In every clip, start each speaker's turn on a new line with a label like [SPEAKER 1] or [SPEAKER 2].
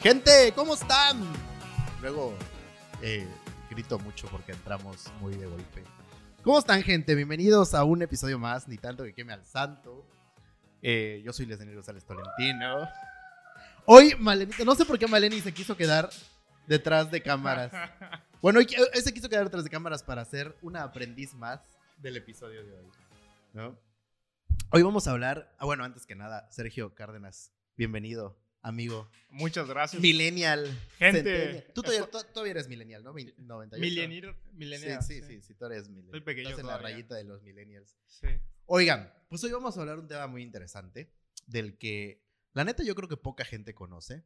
[SPEAKER 1] Gente, ¿cómo están? Luego eh, grito mucho porque entramos muy de golpe. ¿Cómo están, gente? Bienvenidos a un episodio más, ni tanto que queme al santo. Eh, yo soy Leslie González Tolentino. Hoy, Maleni, no sé por qué Maleni se quiso quedar detrás de cámaras. Bueno, hoy se quiso quedar detrás de cámaras para hacer una aprendiz más del episodio de hoy. ¿no? Hoy vamos a hablar, ah, bueno, antes que nada, Sergio Cárdenas, bienvenido, amigo.
[SPEAKER 2] Muchas gracias.
[SPEAKER 1] Millennial.
[SPEAKER 2] Gente.
[SPEAKER 1] centennial. Tú todavía, to- todavía eres millennial, ¿no? Vein- 98.
[SPEAKER 2] Millennial. Millennial.
[SPEAKER 1] Sí, sí, sí, sí, tú eres millennial.
[SPEAKER 2] Pequeño
[SPEAKER 1] Estás en la rayita de los millennials.
[SPEAKER 2] Sí.
[SPEAKER 1] Oigan, pues hoy vamos a hablar de un tema muy interesante, del que la neta yo creo que poca gente conoce.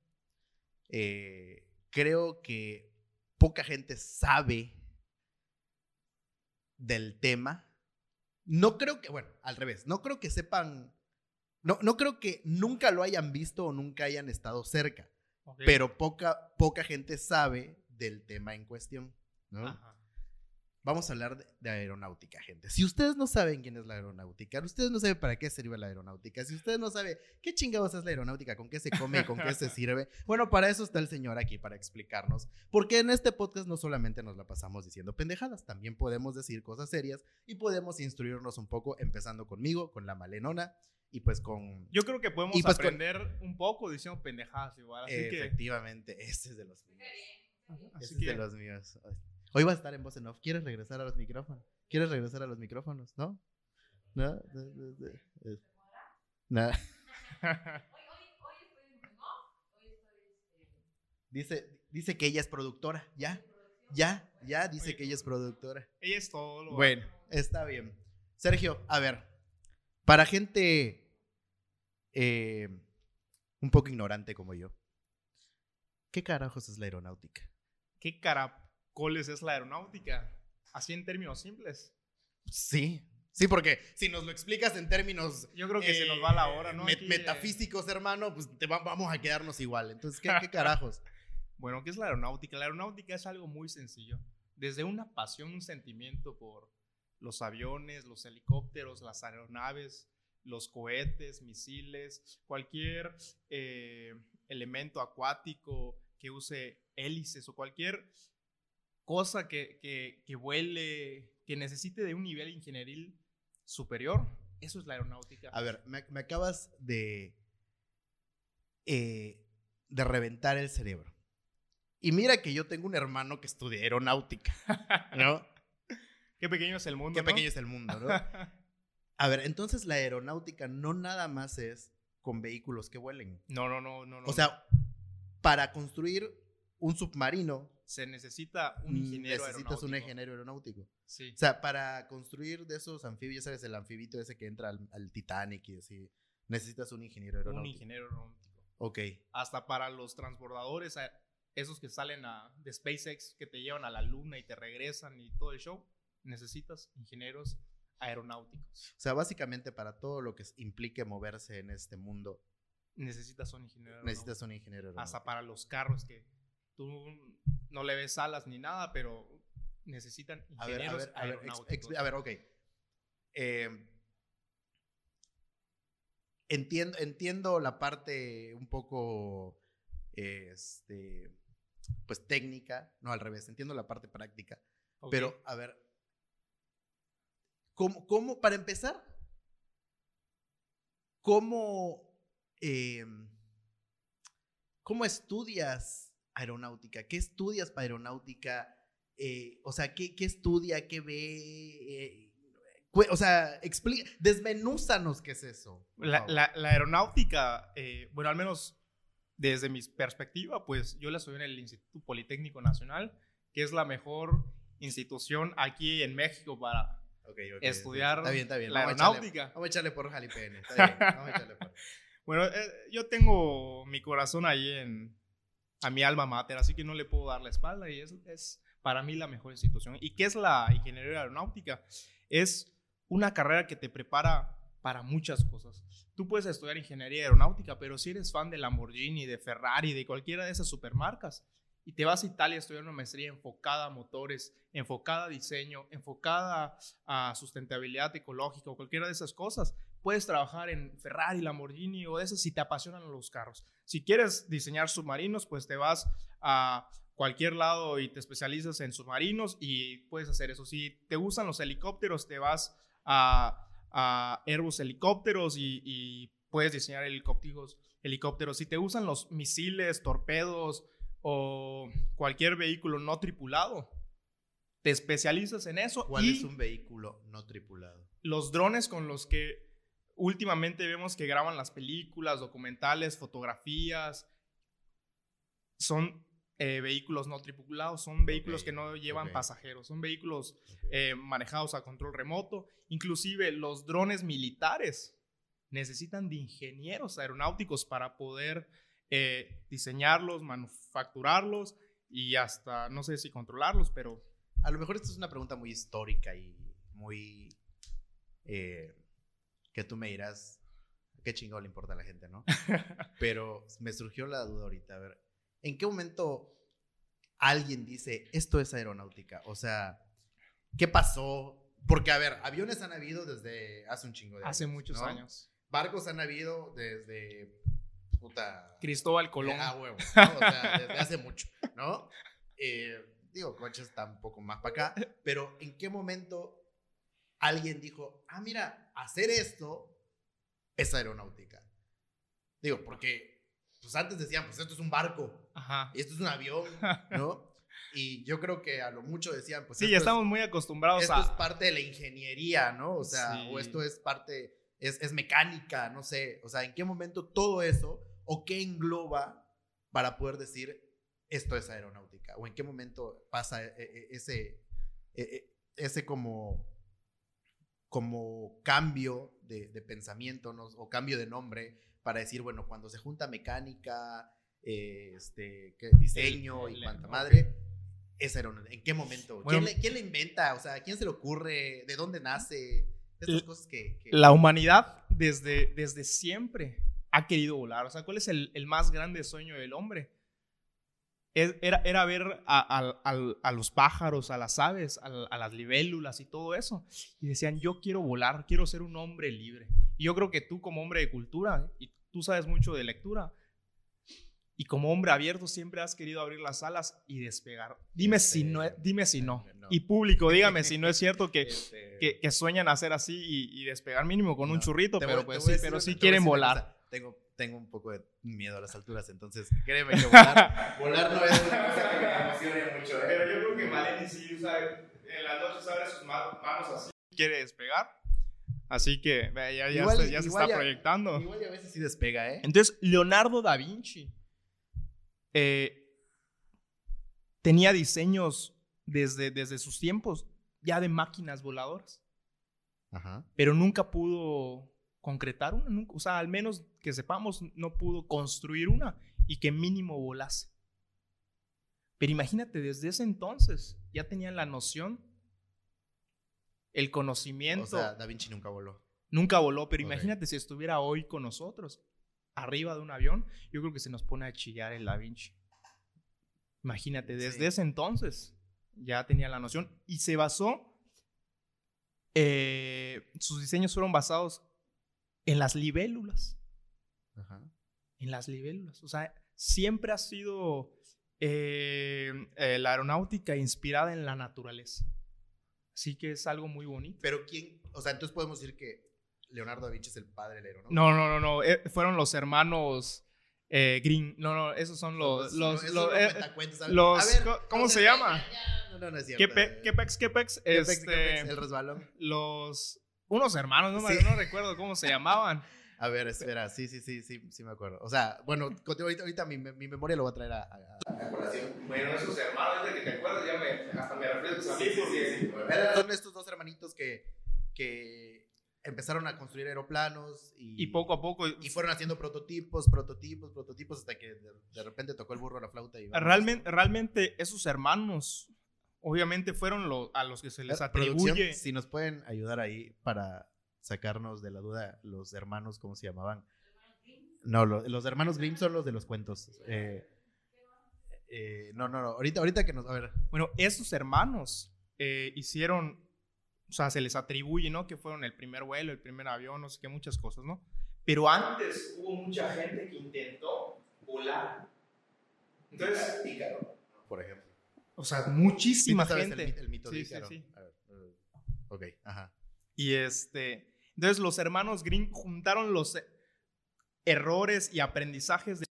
[SPEAKER 1] Eh, creo que poca gente sabe del tema. No creo que, bueno, al revés, no creo que sepan, no, no creo que nunca lo hayan visto o nunca hayan estado cerca, pero poca, poca gente sabe del tema en cuestión. ¿no?
[SPEAKER 2] Ajá.
[SPEAKER 1] Vamos a hablar de, de aeronáutica, gente. Si ustedes no saben quién es la aeronáutica, ustedes no saben para qué sirve la aeronáutica, si ustedes no saben qué chingados es la aeronáutica, con qué se come y con qué se sirve, bueno, para eso está el señor aquí, para explicarnos. Porque en este podcast no solamente nos la pasamos diciendo pendejadas, también podemos decir cosas serias y podemos instruirnos un poco, empezando conmigo, con la malenona y pues con...
[SPEAKER 2] Yo creo que podemos
[SPEAKER 1] Y pues con-
[SPEAKER 2] aprender un poco diciendo pendejadas igual. Así que.
[SPEAKER 1] Efectivamente, ese es de los míos.
[SPEAKER 2] Así
[SPEAKER 1] Ese es de los míos. Hoy va a estar en voz en off. ¿Quieres regresar a los micrófonos? ¿Quieres regresar a los micrófonos? ¿No? ¿No? ¿No? ¿No? ¿No? Nada. Dice, dice que ella es productora. ¿Ya? ¿Ya? ¿Ya? Dice que ella es productora.
[SPEAKER 2] Ella es todo lo.
[SPEAKER 1] Bueno, está bien. Sergio, a ver. Para gente eh, un poco ignorante como yo, ¿qué carajos es la aeronáutica?
[SPEAKER 2] ¿Qué caracoles es la aeronáutica? Así en términos simples.
[SPEAKER 1] Sí, sí, porque si nos lo explicas en términos
[SPEAKER 2] Yo creo que se nos va la hora, ¿no?
[SPEAKER 1] met-
[SPEAKER 2] Aquí, eh,
[SPEAKER 1] metafísicos, hermano, pues te va- vamos a quedarnos igual. Entonces, ¿qué, qué carajos?
[SPEAKER 2] Bueno, ¿qué es la aeronáutica? La aeronáutica es algo muy sencillo. Desde una pasión, un sentimiento por los aviones, los helicópteros, las aeronaves, los cohetes, misiles, cualquier eh, elemento acuático que use hélices o cualquier cosa que, que, que vuele, que necesite de un nivel ingenieril superior, eso es la aeronáutica.
[SPEAKER 1] A ver, me, me acabas de, eh, de reventar el cerebro. Y mira que yo tengo un hermano que estudia aeronáutica, ¿no?
[SPEAKER 2] Qué pequeño es el mundo.
[SPEAKER 1] Qué
[SPEAKER 2] ¿no?
[SPEAKER 1] pequeño es el mundo, ¿no? A ver, entonces la aeronáutica no nada más es con vehículos que vuelen.
[SPEAKER 2] no, no, no, no.
[SPEAKER 1] O sea, para construir un submarino
[SPEAKER 2] se necesita un ingeniero
[SPEAKER 1] Mm, necesitas un ingeniero aeronáutico.
[SPEAKER 2] Sí.
[SPEAKER 1] O sea, para construir de esos anfibios, ¿sabes? El anfibito ese que entra al, al Titanic y así, necesitas un ingeniero
[SPEAKER 2] un
[SPEAKER 1] aeronáutico.
[SPEAKER 2] ingeniero aeronáutico.
[SPEAKER 1] Ok.
[SPEAKER 2] Hasta para los transbordadores, esos que salen a, de SpaceX, que te llevan a la luna y te regresan y todo el show, necesitas ingenieros aeronáuticos.
[SPEAKER 1] O sea, básicamente para todo lo que implique moverse en este mundo,
[SPEAKER 2] Necesitas un ingeniero aeronáutico.
[SPEAKER 1] necesitas un ingeniero
[SPEAKER 2] Hasta para los carros que tú no le ves alas ni nada, pero necesitan
[SPEAKER 1] A ver, a
[SPEAKER 2] ingenieros
[SPEAKER 1] ver, a ver, ex-
[SPEAKER 2] aeronáuticos.
[SPEAKER 1] ex- a ver, ok. Eh, entiendo, entiendo la parte un poco, este, pues técnica, no al revés, entiendo la parte práctica. Pero, a ver, ¿cómo, cómo para empezar, cómo, eh, cómo estudias aeronáutica? ¿Qué estudias para aeronáutica? Eh, o sea, ¿qué, qué estudia? ¿Qué ve? Eh, o sea, explica, desmenúzanos qué es eso.
[SPEAKER 2] la aeronáutica, eh, bueno, al menos desde mi perspectiva, pues yo la estudié en el Instituto Politécnico Nacional, que es la mejor institución aquí en México para Estudiar
[SPEAKER 1] está bien, está bien.
[SPEAKER 2] la
[SPEAKER 1] Vamos a
[SPEAKER 2] aeronáutica.
[SPEAKER 1] Vamos a echarle por Jalipene. Está bien, vamos a echarle por.
[SPEAKER 2] Bueno, eh, yo tengo mi corazón ahí en a mi alma mater, así que no le puedo dar la espalda y es, es para mí la mejor institución. ¿Y qué es la ingeniería aeronáutica? Es una carrera que te prepara para muchas cosas. Tú puedes estudiar ingeniería aeronáutica, pero si eres fan de Lamborghini, de Ferrari, de cualquiera de esas supermarcas, y te vas a Italia a estudiar una maestría enfocada a motores, enfocada a diseño, enfocada a sustentabilidad ecológica o cualquiera de esas cosas, puedes trabajar en Ferrari, Lamborghini o de esas si te apasionan los carros. Si quieres diseñar submarinos, pues te vas a cualquier lado y te especializas en submarinos y puedes hacer eso. Si te gustan los helicópteros, te vas a, Airbus helicópteros y, puedes diseñar helicópteros, helicópteros. Si te gustan los misiles, torpedos o cualquier vehículo no tripulado, te especializas en eso.
[SPEAKER 1] ¿Cuál
[SPEAKER 2] y
[SPEAKER 1] es un vehículo no tripulado?
[SPEAKER 2] los drones con los que últimamente vemos que graban las películas, documentales, fotografías, son eh, vehículos no tripulados, son vehículos que no llevan pasajeros, son vehículos eh, manejados a control remoto. Inclusive los drones militares necesitan de ingenieros aeronáuticos para poder eh, diseñarlos, manufacturarlos y hasta, no sé si controlarlos, pero
[SPEAKER 1] A lo mejor esta es una pregunta muy histórica y muy... eh, que tú me dirás, qué chingón le importa a la gente, ¿no? Pero me surgió la duda ahorita, a ver, ¿en qué momento alguien dice, esto es aeronáutica? O sea, ¿qué pasó? Porque, a ver, aviones han habido desde hace un chingo de
[SPEAKER 2] hace
[SPEAKER 1] años,
[SPEAKER 2] muchos
[SPEAKER 1] ¿no?
[SPEAKER 2] años.
[SPEAKER 1] Barcos han habido desde... Puta...
[SPEAKER 2] Cristóbal Colón.
[SPEAKER 1] Ah, huevo. ¿no? O sea, desde hace mucho, ¿no? Eh, digo, coches está un poco más para acá, pero ¿en qué momento alguien dijo, ah, mira, hacer esto es aeronáutica? Digo, porque pues antes decían, pues esto es un barco,
[SPEAKER 2] Ajá.
[SPEAKER 1] y esto es un avión, ¿no? Y yo creo que a lo mucho decían, pues
[SPEAKER 2] Sí,
[SPEAKER 1] esto
[SPEAKER 2] ya
[SPEAKER 1] es-
[SPEAKER 2] estamos muy acostumbrados
[SPEAKER 1] esto
[SPEAKER 2] a...
[SPEAKER 1] es parte de la ingeniería, ¿no? O sea,
[SPEAKER 2] Sí.
[SPEAKER 1] o esto es parte, es, es mecánica, no sé. O sea, ¿en qué momento todo eso o qué engloba para poder decir esto es aeronáutica? ¿O en qué momento pasa e- e- ese, e- e- ese como, como cambio de, de pensamiento ¿no? o cambio de nombre para decir, bueno, cuando se junta mecánica, eh, este, ¿qué? diseño
[SPEAKER 2] El-
[SPEAKER 1] y
[SPEAKER 2] el-
[SPEAKER 1] cuanta
[SPEAKER 2] ok.
[SPEAKER 1] madre, es aeronáutica. ¿En qué momento?
[SPEAKER 2] Bueno,
[SPEAKER 1] ¿Quién, le, quién le inventa? O sea, ¿a quién se le ocurre? ¿De dónde nace? Estas cosas que... que-
[SPEAKER 2] La humanidad desde, desde siempre ha querido volar. O sea, ¿cuál es el, el más grande sueño del hombre? Es- Era, era ver a, a- al- a los pájaros, a las aves, a, a las libélulas y todo eso. Y decían, yo quiero volar, quiero ser un hombre libre. Y yo creo que tú como hombre de cultura, y tú sabes mucho de lectura, y como hombre abierto siempre has querido abrir las alas y despegar. Dime si no,
[SPEAKER 1] Este,
[SPEAKER 2] dime si no.
[SPEAKER 1] no.
[SPEAKER 2] Y público, dígame si no es cierto que,
[SPEAKER 1] este,
[SPEAKER 2] que, que sueñan hacer así y, y despegar mínimo con un
[SPEAKER 1] no.
[SPEAKER 2] churrito,
[SPEAKER 1] Te
[SPEAKER 2] pero
[SPEAKER 1] voy-
[SPEAKER 2] pues
[SPEAKER 1] a
[SPEAKER 2] sí, pero sí
[SPEAKER 1] a
[SPEAKER 2] quieren volar.
[SPEAKER 1] Tengo, tengo un poco de miedo a las alturas, entonces créeme que volar, volar no es una cosa que me emocione mucho. ¿eh?
[SPEAKER 2] Pero yo creo que Maleni sí usa, en las noches abre sus ma- manos así. Quiere despegar. Así que ya, ya
[SPEAKER 1] Igual-
[SPEAKER 2] se, ya se está
[SPEAKER 1] ya-
[SPEAKER 2] proyectando.
[SPEAKER 1] Igual y a veces sí despega, ¿eh?
[SPEAKER 2] Entonces, Leonardo da Vinci eh, tenía diseños desde, desde sus tiempos ya de máquinas voladoras,
[SPEAKER 1] Ajá.
[SPEAKER 2] pero nunca pudo concretar una. nunca- o sea, al menos que sepamos, no pudo construir una y que mínimo volase. Pero imagínate, desde ese entonces ya tenían la noción, el conocimiento.
[SPEAKER 1] O sea, Da Vinci nunca voló.
[SPEAKER 2] Nunca voló, pero imagínate si estuviera hoy con nosotros, arriba de un avión, yo creo que se nos pone a chillar el Da Vinci. Imagínate, desde
[SPEAKER 1] Sí.
[SPEAKER 2] ese entonces ya tenía la noción y se basó, eh, sus diseños fueron basados en las libélulas,
[SPEAKER 1] Ajá.
[SPEAKER 2] en las libélulas. O sea, siempre ha sido eh, eh, la aeronáutica inspirada en la naturaleza. Así que es algo muy bonito.
[SPEAKER 1] Pero quién, o sea, entonces podemos decir que Leonardo da Vinci es el padre del aeronáutica.
[SPEAKER 2] No, no, no, no. eh, fueron los hermanos eh, Green. No, no, esos son los. los, los,
[SPEAKER 1] no
[SPEAKER 2] eh, los-
[SPEAKER 1] ver,
[SPEAKER 2] ¿cómo- se llama?
[SPEAKER 1] No, no, no es cierto.
[SPEAKER 2] ¿Qué, pe-
[SPEAKER 1] eh.
[SPEAKER 2] qué pex, qué pex?
[SPEAKER 1] ¿Qué pex,
[SPEAKER 2] Este?
[SPEAKER 1] El resbalón.
[SPEAKER 2] los. Unos hermanos, no, me-
[SPEAKER 1] Sí.
[SPEAKER 2] no recuerdo cómo se llamaban.
[SPEAKER 1] A ver, espera, sí, sí, sí, sí, sí me acuerdo. O sea, bueno, contigo ahorita, ahorita mi, mi memoria lo voy a traer a, a-.
[SPEAKER 2] Bueno, esos hermanos, desde que te acuerdas, ya me, hasta me refrescas a mí.
[SPEAKER 1] Son estos dos hermanitos que, que empezaron a construir aeroplanos y,
[SPEAKER 2] Y poco a poco.
[SPEAKER 1] y fueron haciendo prototipos, prototipos, prototipos hasta que de, de repente tocó el burro a la flauta y.
[SPEAKER 2] Realmente, realmente, esos hermanos, obviamente, fueron lo- a los que se les atribuye.
[SPEAKER 1] si nos pueden ayudar ahí para sacarnos de la duda los hermanos, ¿cómo se llamaban? No, lo- los hermanos Grimm son los de los cuentos. Eh, eh, no, no, no. Ahorita, ahorita que nos. A ver.
[SPEAKER 2] Bueno, esos hermanos eh, hicieron o sea, se les atribuye, ¿no? Que fueron el primer vuelo, el primer avión, no sé qué, muchas cosas, ¿no? Pero antes hubo mucha gente que intentó volar. Entonces,
[SPEAKER 1] Ícaro, por ejemplo.
[SPEAKER 2] O sea, muchísima
[SPEAKER 1] ¿Sí
[SPEAKER 2] gente.
[SPEAKER 1] El, el mito de
[SPEAKER 2] Sí, sí,
[SPEAKER 1] Ícaro?
[SPEAKER 2] sí.
[SPEAKER 1] A ver, ok, ajá.
[SPEAKER 2] Y este, entonces los hermanos Green juntaron los errores y aprendizajes de,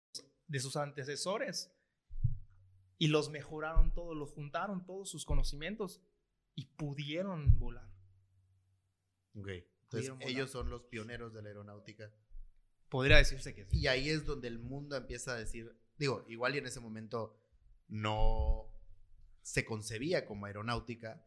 [SPEAKER 2] de sus antecesores y los mejoraron todos, los juntaron todos sus conocimientos y pudieron volar.
[SPEAKER 1] Ok. Entonces,
[SPEAKER 2] volar.
[SPEAKER 1] ellos son los pioneros de la aeronáutica.
[SPEAKER 2] Podría decirse que sí.
[SPEAKER 1] Y ahí es donde el mundo empieza a decir, digo, igual y en ese momento no se concebía como aeronáutica,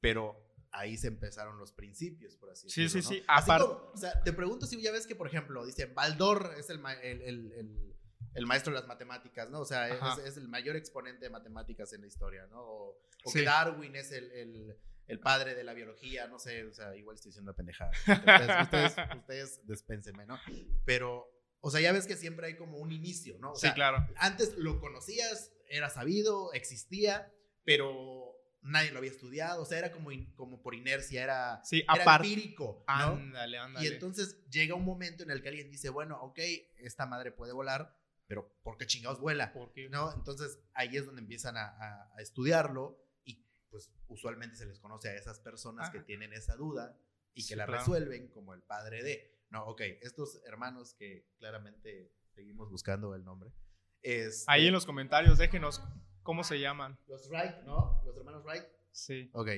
[SPEAKER 1] pero ahí se empezaron los principios, por así
[SPEAKER 2] Sí,
[SPEAKER 1] decirlo.
[SPEAKER 2] sí, sí.
[SPEAKER 1] Así
[SPEAKER 2] Apar-
[SPEAKER 1] como, o sea, te pregunto si ya ves que, por ejemplo, dicen, Baldor es el, ma- el, el- el- el maestro de las matemáticas, ¿no? O sea, es, el mayor exponente de matemáticas en la historia, ¿no? O, o
[SPEAKER 2] Sí.
[SPEAKER 1] que Darwin es el, el- el padre de la biología, no sé, o sea, igual estoy diciendo pendejada. Ustedes, ustedes, ustedes dispénsenme, ¿no? Pero, o sea, ya ves que siempre hay como un inicio, ¿no? O
[SPEAKER 2] sí, claro.
[SPEAKER 1] antes lo conocías, era sabido, existía, pero nadie lo había estudiado, o sea, era como, in- como por inercia, era,
[SPEAKER 2] Sí,
[SPEAKER 1] era empírico, ¿no?
[SPEAKER 2] Ándale.
[SPEAKER 1] Y entonces llega un momento en el que alguien dice, bueno, ok, esta madre puede volar, pero ¿por qué chingados vuela?
[SPEAKER 2] ¿Por qué?
[SPEAKER 1] ¿No? Entonces ahí es donde empiezan a, a- a estudiarlo y pues usualmente se les conoce a esas personas que
[SPEAKER 2] Ajá.
[SPEAKER 1] tienen esa duda y que
[SPEAKER 2] Sí,
[SPEAKER 1] la
[SPEAKER 2] claro.
[SPEAKER 1] resuelven como el padre de. No, ok, estos hermanos que claramente seguimos buscando el nombre. este,
[SPEAKER 2] Ahí en los comentarios déjenos cómo se llaman.
[SPEAKER 1] Los Wright, ¿no? Los hermanos Wright.
[SPEAKER 2] Sí.
[SPEAKER 1] Ok.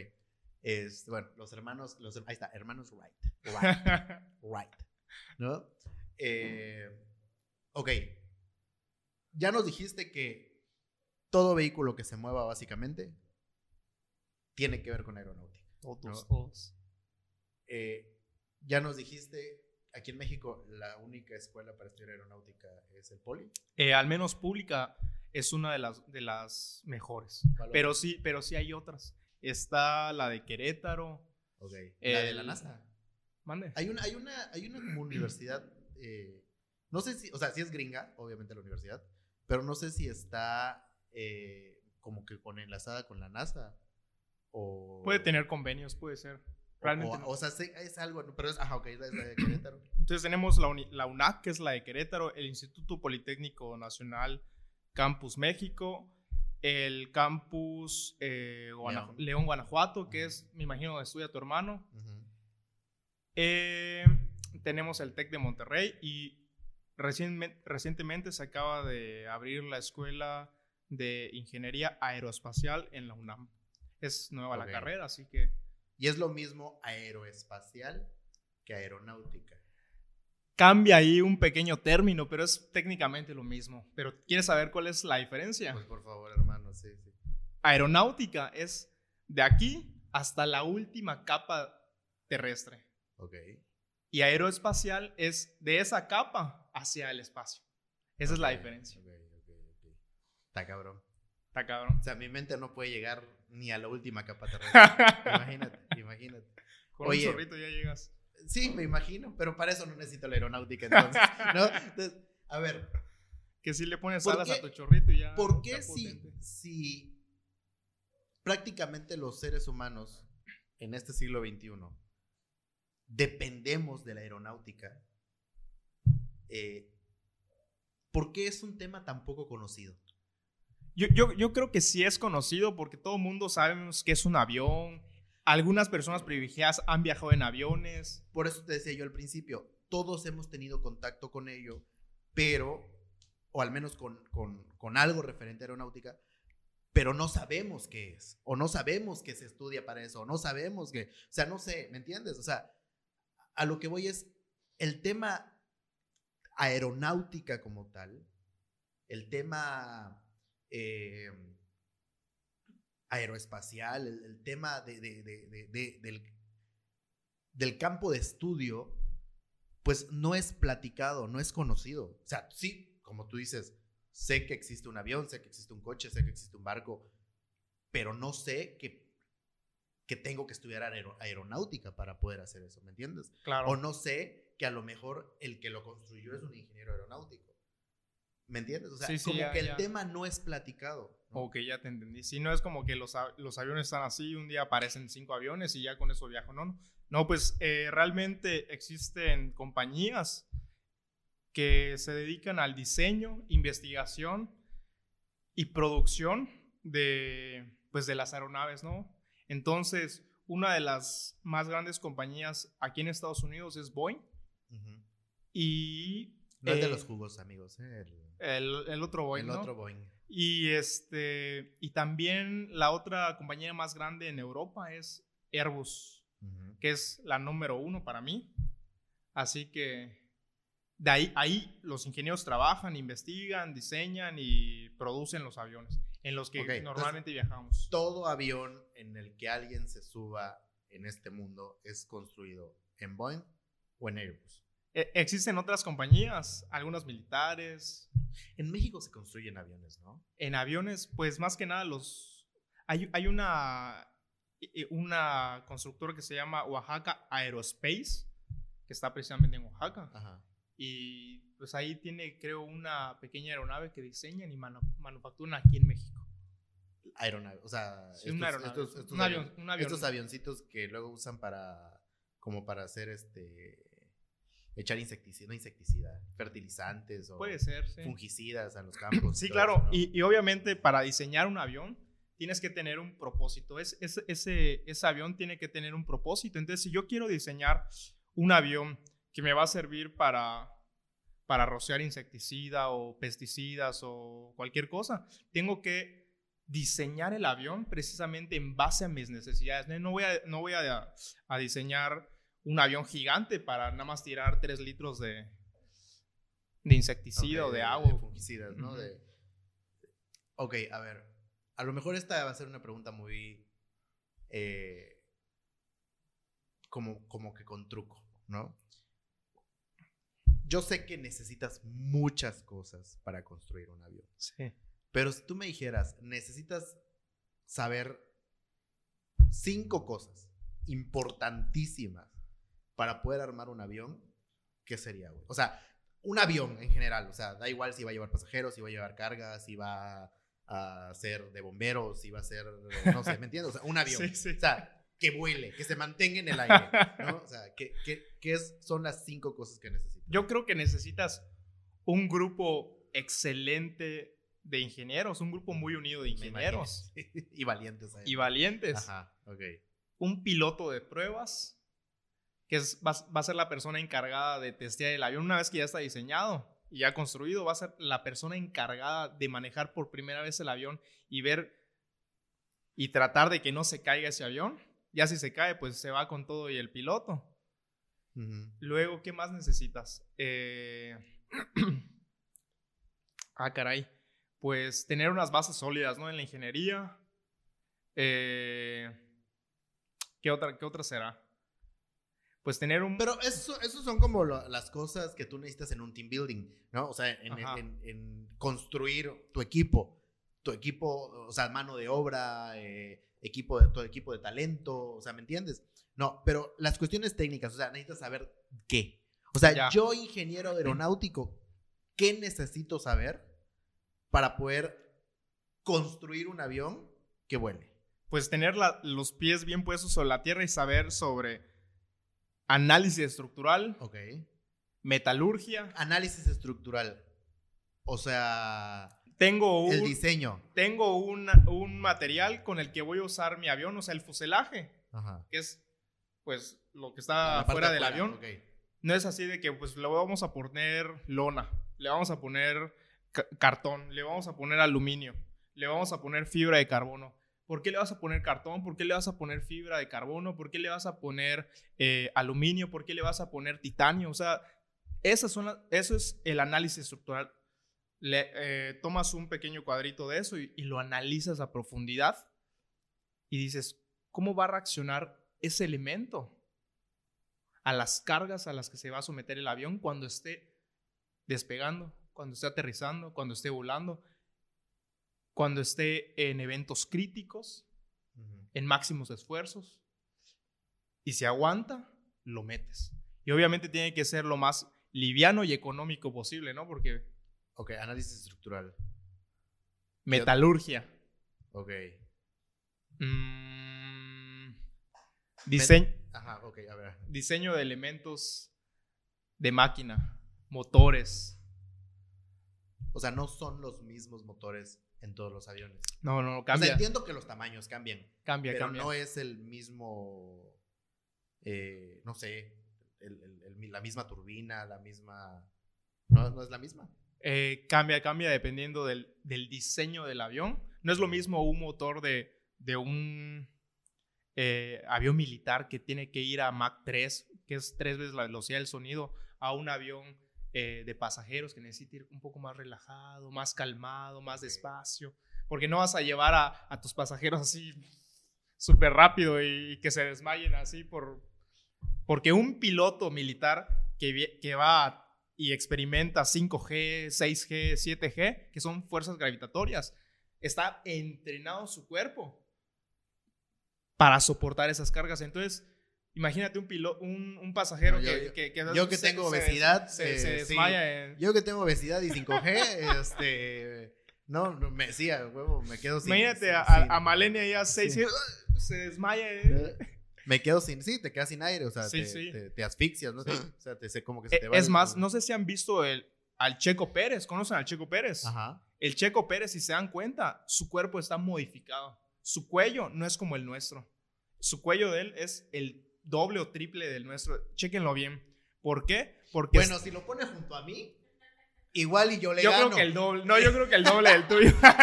[SPEAKER 1] Es, bueno, los hermanos, los, ahí está, hermanos Wright. Wright. Wright. ¿No? Eh, ok. Ya nos dijiste que todo vehículo que se mueva básicamente tiene que ver con aeronáutica.
[SPEAKER 2] todos,
[SPEAKER 1] No.
[SPEAKER 2] todos.
[SPEAKER 1] Eh, ya nos dijiste, aquí en México la única escuela para estudiar aeronáutica es el Poli.
[SPEAKER 2] Eh, al menos pública es una de las, de las mejores.
[SPEAKER 1] ¿Cuál
[SPEAKER 2] Pero sí, pero sí hay otras. Está la de Querétaro.
[SPEAKER 1] Ok. La de la NASA.
[SPEAKER 2] Mande.
[SPEAKER 1] Hay una, hay una, hay una como universidad, eh, no sé si, o sea, sí es gringa, obviamente la universidad, pero no sé si está eh, como que con enlazada con la NASA o...
[SPEAKER 2] Puede tener convenios, puede ser.
[SPEAKER 1] o-
[SPEAKER 2] Realmente
[SPEAKER 1] o,
[SPEAKER 2] no.
[SPEAKER 1] o sea, sé- es algo, pero es, ajá, ok, es la de Querétaro.
[SPEAKER 2] Entonces tenemos la, uni- la UNAC, que es la de Querétaro, el Instituto Politécnico Nacional Campus México, el Campus eh,
[SPEAKER 1] León.
[SPEAKER 2] León. Guanajuato, que es, me imagino, donde estudia tu hermano. Eh, tenemos el TEC de Monterrey y recientemente se acaba de abrir la Escuela de Ingeniería Aeroespacial en la UNAM. Es nueva la carrera, así que
[SPEAKER 1] Y es lo mismo aeroespacial que aeronáutica.
[SPEAKER 2] Cambia ahí un pequeño término, pero es técnicamente lo mismo. Pero ¿quieres saber cuál es la diferencia?
[SPEAKER 1] Pues por favor, hermano, sí, sí.
[SPEAKER 2] Aeronáutica es de aquí hasta la última capa terrestre.
[SPEAKER 1] Ok.
[SPEAKER 2] Y aeroespacial es de esa capa hacia el espacio. Esa es la diferencia.
[SPEAKER 1] ok, ok, ok. Está cabrón.
[SPEAKER 2] Está cabrón.
[SPEAKER 1] O sea, mi mente no puede llegar ni a la última capa terrestre. imagínate, imagínate.
[SPEAKER 2] Con
[SPEAKER 1] Oye.
[SPEAKER 2] un chorrito ya llegas.
[SPEAKER 1] Sí, me imagino, pero para eso no necesito la aeronáutica entonces, ¿no? Entonces, a ver,
[SPEAKER 2] Que si le pones
[SPEAKER 1] ¿Por
[SPEAKER 2] alas
[SPEAKER 1] qué-
[SPEAKER 2] a tu chorrito y ya.
[SPEAKER 1] ¿por qué si, si prácticamente los seres humanos en este siglo XXI dependemos de la aeronáutica? eh, ¿Por qué es un tema tan poco conocido?
[SPEAKER 2] Yo, yo, yo creo que sí es conocido porque todo el mundo sabemos que es un avión. Algunas personas privilegiadas han viajado en aviones.
[SPEAKER 1] Por eso te decía yo al principio, todos hemos tenido contacto con ello, pero, o al menos con, con- con algo referente a aeronáutica, pero no sabemos qué es, o no sabemos que se estudia para eso, o no sabemos que, o sea, no sé, ¿me entiendes? O sea, a lo que voy es el tema aeronáutica como tal, el tema eh, aeroespacial, el, el tema de, de- de- de- de- del, del campo de estudio, pues no es platicado, no es conocido. O sea, sí, como tú dices, sé que existe un avión, sé que existe un coche, sé que existe un barco, pero no sé que, que tengo que estudiar aero- aeronáutica para poder hacer eso, ¿me entiendes?
[SPEAKER 2] Claro.
[SPEAKER 1] O no sé que a lo mejor el que lo construyó es un ingeniero aeronáutico. ¿Me entiendes? O sea,
[SPEAKER 2] Sí, sí,
[SPEAKER 1] como
[SPEAKER 2] ya,
[SPEAKER 1] que el
[SPEAKER 2] ya.
[SPEAKER 1] tema no es platicado. ¿no?
[SPEAKER 2] Ok, ya te entendí. Si no es como que los, los aviones están así, un día aparecen cinco aviones y ya con eso viajo, no, no. No, pues eh, realmente existen compañías que se dedican al diseño, investigación y producción de, pues, de las aeronaves, ¿no? Entonces, una de las más grandes compañías aquí en Estados Unidos es Boeing y...
[SPEAKER 1] No es de
[SPEAKER 2] eh,
[SPEAKER 1] los jugos, amigos. ¿eh? El,
[SPEAKER 2] El, el otro Boeing,
[SPEAKER 1] el
[SPEAKER 2] ¿no?
[SPEAKER 1] otro Boeing.
[SPEAKER 2] Y este y también la otra compañía más grande en Europa es Airbus, que es la número uno para mí. Así que de ahí, ahí los ingenieros trabajan, investigan, diseñan y producen los aviones en los que
[SPEAKER 1] entonces-
[SPEAKER 2] normalmente viajamos.
[SPEAKER 1] Todo avión en el que alguien se suba en este mundo es construido en Boeing o en Airbus.
[SPEAKER 2] E- existen otras compañías, algunas militares,
[SPEAKER 1] En México se construyen aviones, ¿no?
[SPEAKER 2] en aviones, pues más que nada los hay, hay una eh, una constructora que se llama Oaxaca Aerospace que está precisamente en Oaxaca
[SPEAKER 1] Ajá.
[SPEAKER 2] y pues ahí tiene creo una pequeña aeronave que diseñan y manu- manufacturan aquí en México.
[SPEAKER 1] Aeronave. O sea,
[SPEAKER 2] Sí, una aeronave,
[SPEAKER 1] estos- estos
[SPEAKER 2] un avión-
[SPEAKER 1] avion-
[SPEAKER 2] un avión.
[SPEAKER 1] estos avioncitos que luego usan para. como para hacer este. Echar insecticida, no insecticida, fertilizantes o
[SPEAKER 2] Puede ser, sí.
[SPEAKER 1] fungicidas a los campos.
[SPEAKER 2] Sí, claro.
[SPEAKER 1] eso, ¿no?
[SPEAKER 2] y, y obviamente para diseñar un avión tienes que tener un propósito. Es, es- ese, ese avión tiene que tener un propósito. Entonces, si yo quiero diseñar un avión que me va a servir para, para rociar insecticida o pesticidas o cualquier cosa, tengo que diseñar el avión precisamente en base a mis necesidades. No no voy a, no voy a, a diseñar un avión gigante para nada más tirar 3 litros de, de insecticida o de
[SPEAKER 1] de
[SPEAKER 2] agua.
[SPEAKER 1] fungicidas, ¿no? De- Ok, a ver. A lo mejor esta va a ser una pregunta muy. eh, como, como que con truco, ¿no? Yo sé que necesitas muchas cosas para construir un avión.
[SPEAKER 2] Sí.
[SPEAKER 1] Pero si tú me dijeras, necesitas saber cinco cosas importantísimas para poder armar un avión, ¿qué sería, güey? O sea, un avión en general, o sea, da igual si va a llevar pasajeros, si va a llevar cargas, si va a ser de bomberos, si va a ser, no sé, ¿me entiendes? O sea, un avión.
[SPEAKER 2] Sí, sí.
[SPEAKER 1] O sea, que vuele, que se mantenga en el aire, ¿no? O sea, ¿qué, qué, qué es- son las cinco cosas que necesitas?
[SPEAKER 2] Yo creo que necesitas un grupo excelente de ingenieros, un grupo muy unido de ingenieros
[SPEAKER 1] y valientes.
[SPEAKER 2] y valientes.
[SPEAKER 1] Ajá, ok.
[SPEAKER 2] Un piloto de pruebas, que es, va, va a ser la persona encargada de testear el avión una vez que ya está diseñado y ya construido, va a ser la persona encargada de manejar por primera vez el avión y ver y tratar de que no se caiga ese avión. Ya si se cae, pues se va con todo y el piloto. Luego, ¿qué más necesitas? Eh, ah, caray. Pues tener unas bases sólidas, ¿no? En la ingeniería. Eh, ¿qué, otra, ¿Qué otra será? Pues tener un...
[SPEAKER 1] Pero eso, eso son como lo- las cosas que tú necesitas en un team building, ¿no? O sea, en,
[SPEAKER 2] Ajá.
[SPEAKER 1] en- en construir tu equipo. Tu equipo, o sea, mano de obra, eh, equipo de, tu equipo de talento, o sea, ¿me entiendes? No, pero las cuestiones técnicas, o sea, necesitas saber qué. O sea,
[SPEAKER 2] Ya.
[SPEAKER 1] yo, ingeniero aeronáutico, ¿qué necesito saber para poder construir un avión que vuele?
[SPEAKER 2] Pues tener la- los pies bien puestos sobre la tierra y saber sobre análisis estructural,
[SPEAKER 1] Ok.
[SPEAKER 2] metalurgia.
[SPEAKER 1] Análisis estructural. O sea,
[SPEAKER 2] Tengo un...
[SPEAKER 1] el diseño.
[SPEAKER 2] tengo un, un material con el que voy a usar mi avión, o sea, el fuselaje,
[SPEAKER 1] Ajá.
[SPEAKER 2] que es pues lo que está fuera del
[SPEAKER 1] afuera,
[SPEAKER 2] avión. No es así de que pues le vamos a poner lona, le vamos a poner ca- cartón, le vamos a poner aluminio, le vamos a poner fibra de carbono. ¿Por qué le vas a poner cartón? ¿Por qué le vas a poner fibra de carbono? ¿Por qué le vas a poner eh, aluminio? ¿Por qué le vas a poner titanio? O sea, esas son eso es el análisis estructural. Le, eh, tomas un pequeño cuadrito de eso y lo analizas a profundidad y dices, ¿cómo va a reaccionar ese elemento a las cargas a las que se va a someter el avión cuando esté despegando, cuando esté aterrizando, cuando esté volando, cuando esté en eventos críticos, en máximos esfuerzos? Y si aguanta, lo metes. Y obviamente tiene que ser lo más liviano y económico posible, ¿no? Porque
[SPEAKER 1] Ok, análisis estructural.
[SPEAKER 2] metalurgia.
[SPEAKER 1] Ok.
[SPEAKER 2] Mm, diseño,
[SPEAKER 1] Ajá, ok, a ver.
[SPEAKER 2] diseño de elementos de máquina, motores.
[SPEAKER 1] O sea, no son los mismos motores en todos los aviones.
[SPEAKER 2] No, no,
[SPEAKER 1] O
[SPEAKER 2] cambia.
[SPEAKER 1] sea, entiendo que los tamaños cambian,
[SPEAKER 2] cambia,
[SPEAKER 1] pero
[SPEAKER 2] cambia.
[SPEAKER 1] no es el mismo, eh, no sé, el- el- el- la misma turbina, la misma... No, no es la misma.
[SPEAKER 2] Eh, cambia, cambia dependiendo del, del diseño del avión. No es lo mismo un motor de, de un eh, avión militar que tiene que ir a Mach 3, que es tres veces la velocidad del sonido, a un avión eh, de pasajeros que necesita ir un poco más relajado, más calmado, más despacio. Porque no vas a llevar a, a tus pasajeros así súper rápido y, y que se desmayen así por... Porque un piloto militar que, que va y experimenta 5G, 6G, 7G, que son fuerzas gravitatorias, está entrenado su cuerpo para soportar esas cargas. Entonces, imagínate un, pilo- un, un pasajero
[SPEAKER 1] No, yo-
[SPEAKER 2] que,
[SPEAKER 1] yo-
[SPEAKER 2] que- que
[SPEAKER 1] yo que
[SPEAKER 2] se-
[SPEAKER 1] tengo obesidad,
[SPEAKER 2] se,
[SPEAKER 1] eh, sí.
[SPEAKER 2] desmaya. en-
[SPEAKER 1] Yo que tengo obesidad y 5G, este... No, me decía, huevo, me quedo sin...
[SPEAKER 2] imagínate
[SPEAKER 1] sin-
[SPEAKER 2] a,
[SPEAKER 1] sin-
[SPEAKER 2] a Malenia ya 6
[SPEAKER 1] Sí.
[SPEAKER 2] se desmaya. eh.
[SPEAKER 1] Me quedo sin, sí, te quedas sin aire, o sea,
[SPEAKER 2] Sí,
[SPEAKER 1] te, te- te asfixias, ¿no? O sea, te, como que se
[SPEAKER 2] Eh,
[SPEAKER 1] te va
[SPEAKER 2] Es
[SPEAKER 1] el-
[SPEAKER 2] más, no sé si han visto el, al Checo Pérez. ¿Conocen al Checo Pérez?
[SPEAKER 1] Ajá.
[SPEAKER 2] El Checo Pérez, si se dan cuenta, su cuerpo está modificado. Su cuello no es como el nuestro. Su cuello de él es el doble o triple del nuestro. Chéquenlo bien. ¿Por qué? Porque
[SPEAKER 1] Bueno, si lo pones junto a mí, igual y yo le
[SPEAKER 2] yo
[SPEAKER 1] gano.
[SPEAKER 2] creo que el doble. No, yo creo que el doble del tuyo.
[SPEAKER 1] pero,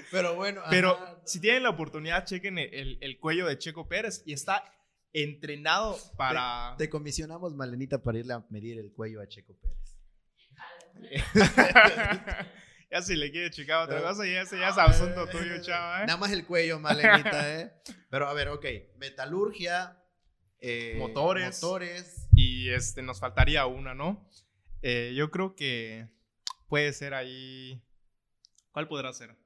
[SPEAKER 1] pero bueno,
[SPEAKER 2] Pero
[SPEAKER 1] ajá.
[SPEAKER 2] si tienen la oportunidad, chequen el, el- el cuello de Checo Pérez y está entrenado para.
[SPEAKER 1] Te comisionamos, Malenita, para irle a medir el cuello a Checo Pérez.
[SPEAKER 2] ya si le quiere checar otra cosa, ya, ese ya es asunto tuyo, chava. ¿eh?
[SPEAKER 1] Nada más el cuello, Malenita, ¿eh? Pero a ver, ok. Metalurgia. Eh,
[SPEAKER 2] Motores.
[SPEAKER 1] Motores.
[SPEAKER 2] Y este, nos faltaría una, ¿no? Eh, yo creo que puede ser ahí. ¿Cuál podrá ser?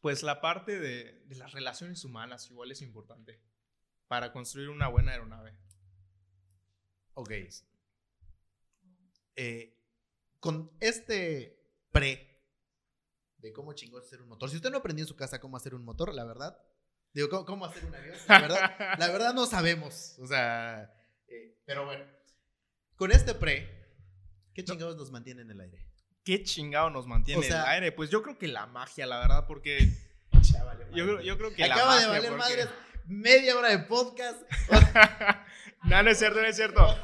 [SPEAKER 2] Pues la parte de, de las relaciones humanas igual es importante para construir una buena aeronave.
[SPEAKER 1] Ok. Eh, con este pre de cómo chingón hacer un motor. Si usted no aprendió en su casa cómo hacer un motor, la verdad. Digo, cómo, cómo hacer un avión. La verdad, la verdad no sabemos. O sea, eh, pero bueno. Con este pre, ¿qué chingados nos mantiene en el aire?
[SPEAKER 2] ¿Qué chingado nos mantiene
[SPEAKER 1] O sea-
[SPEAKER 2] en el aire? Pues yo creo que la magia, la verdad, porque yo, creo- yo creo que la
[SPEAKER 1] Acaba de
[SPEAKER 2] magia,
[SPEAKER 1] valer
[SPEAKER 2] porque-
[SPEAKER 1] madres media hora de podcast.
[SPEAKER 2] no, no es cierto, no es cierto.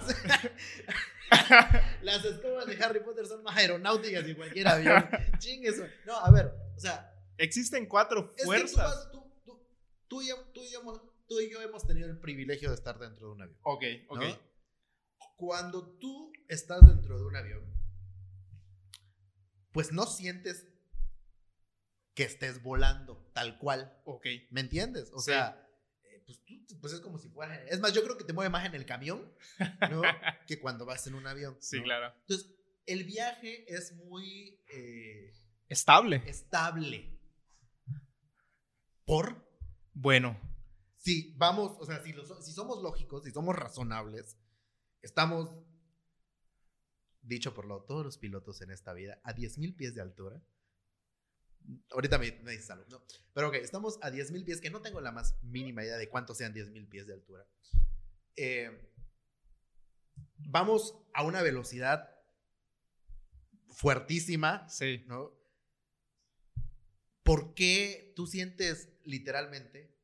[SPEAKER 1] Las escobas de Harry Potter son más aeronáuticas que cualquier avión. Chingue eso. No, a ver, o sea,
[SPEAKER 2] Existen cuatro
[SPEAKER 1] Es
[SPEAKER 2] fuerzas.
[SPEAKER 1] que tú, vas- tú, tú, y yo, tú y yo hemos- tú y yo hemos tenido el privilegio de estar dentro de un avión.
[SPEAKER 2] Ok, ok.
[SPEAKER 1] ¿no? Cuando tú estás dentro de un avión, pues no sientes que estés volando tal cual.
[SPEAKER 2] Ok.
[SPEAKER 1] ¿Me entiendes? O
[SPEAKER 2] Sí.
[SPEAKER 1] sea, eh, pues, pues es como si fuera. Es más, yo creo que te mueve más en el camión ¿no? que cuando vas en un avión.
[SPEAKER 2] Sí, claro.
[SPEAKER 1] Entonces, el viaje es muy eh,
[SPEAKER 2] Estable.
[SPEAKER 1] estable. ¿Por?
[SPEAKER 2] Bueno,
[SPEAKER 1] si vamos, o sea, si, somos lógicos, si somos razonables, estamos, dicho por lo, todos los pilotos en esta vida, a 10.000 pies de altura. Ahorita me, me dices algo, ¿no? Pero ok, estamos a 10.000 pies, que no tengo la más mínima idea de cuántos sean 10.000 pies de altura. Eh, vamos a una velocidad fuertísima,
[SPEAKER 2] sí.
[SPEAKER 1] ¿no? ¿Por qué tú sientes literalmente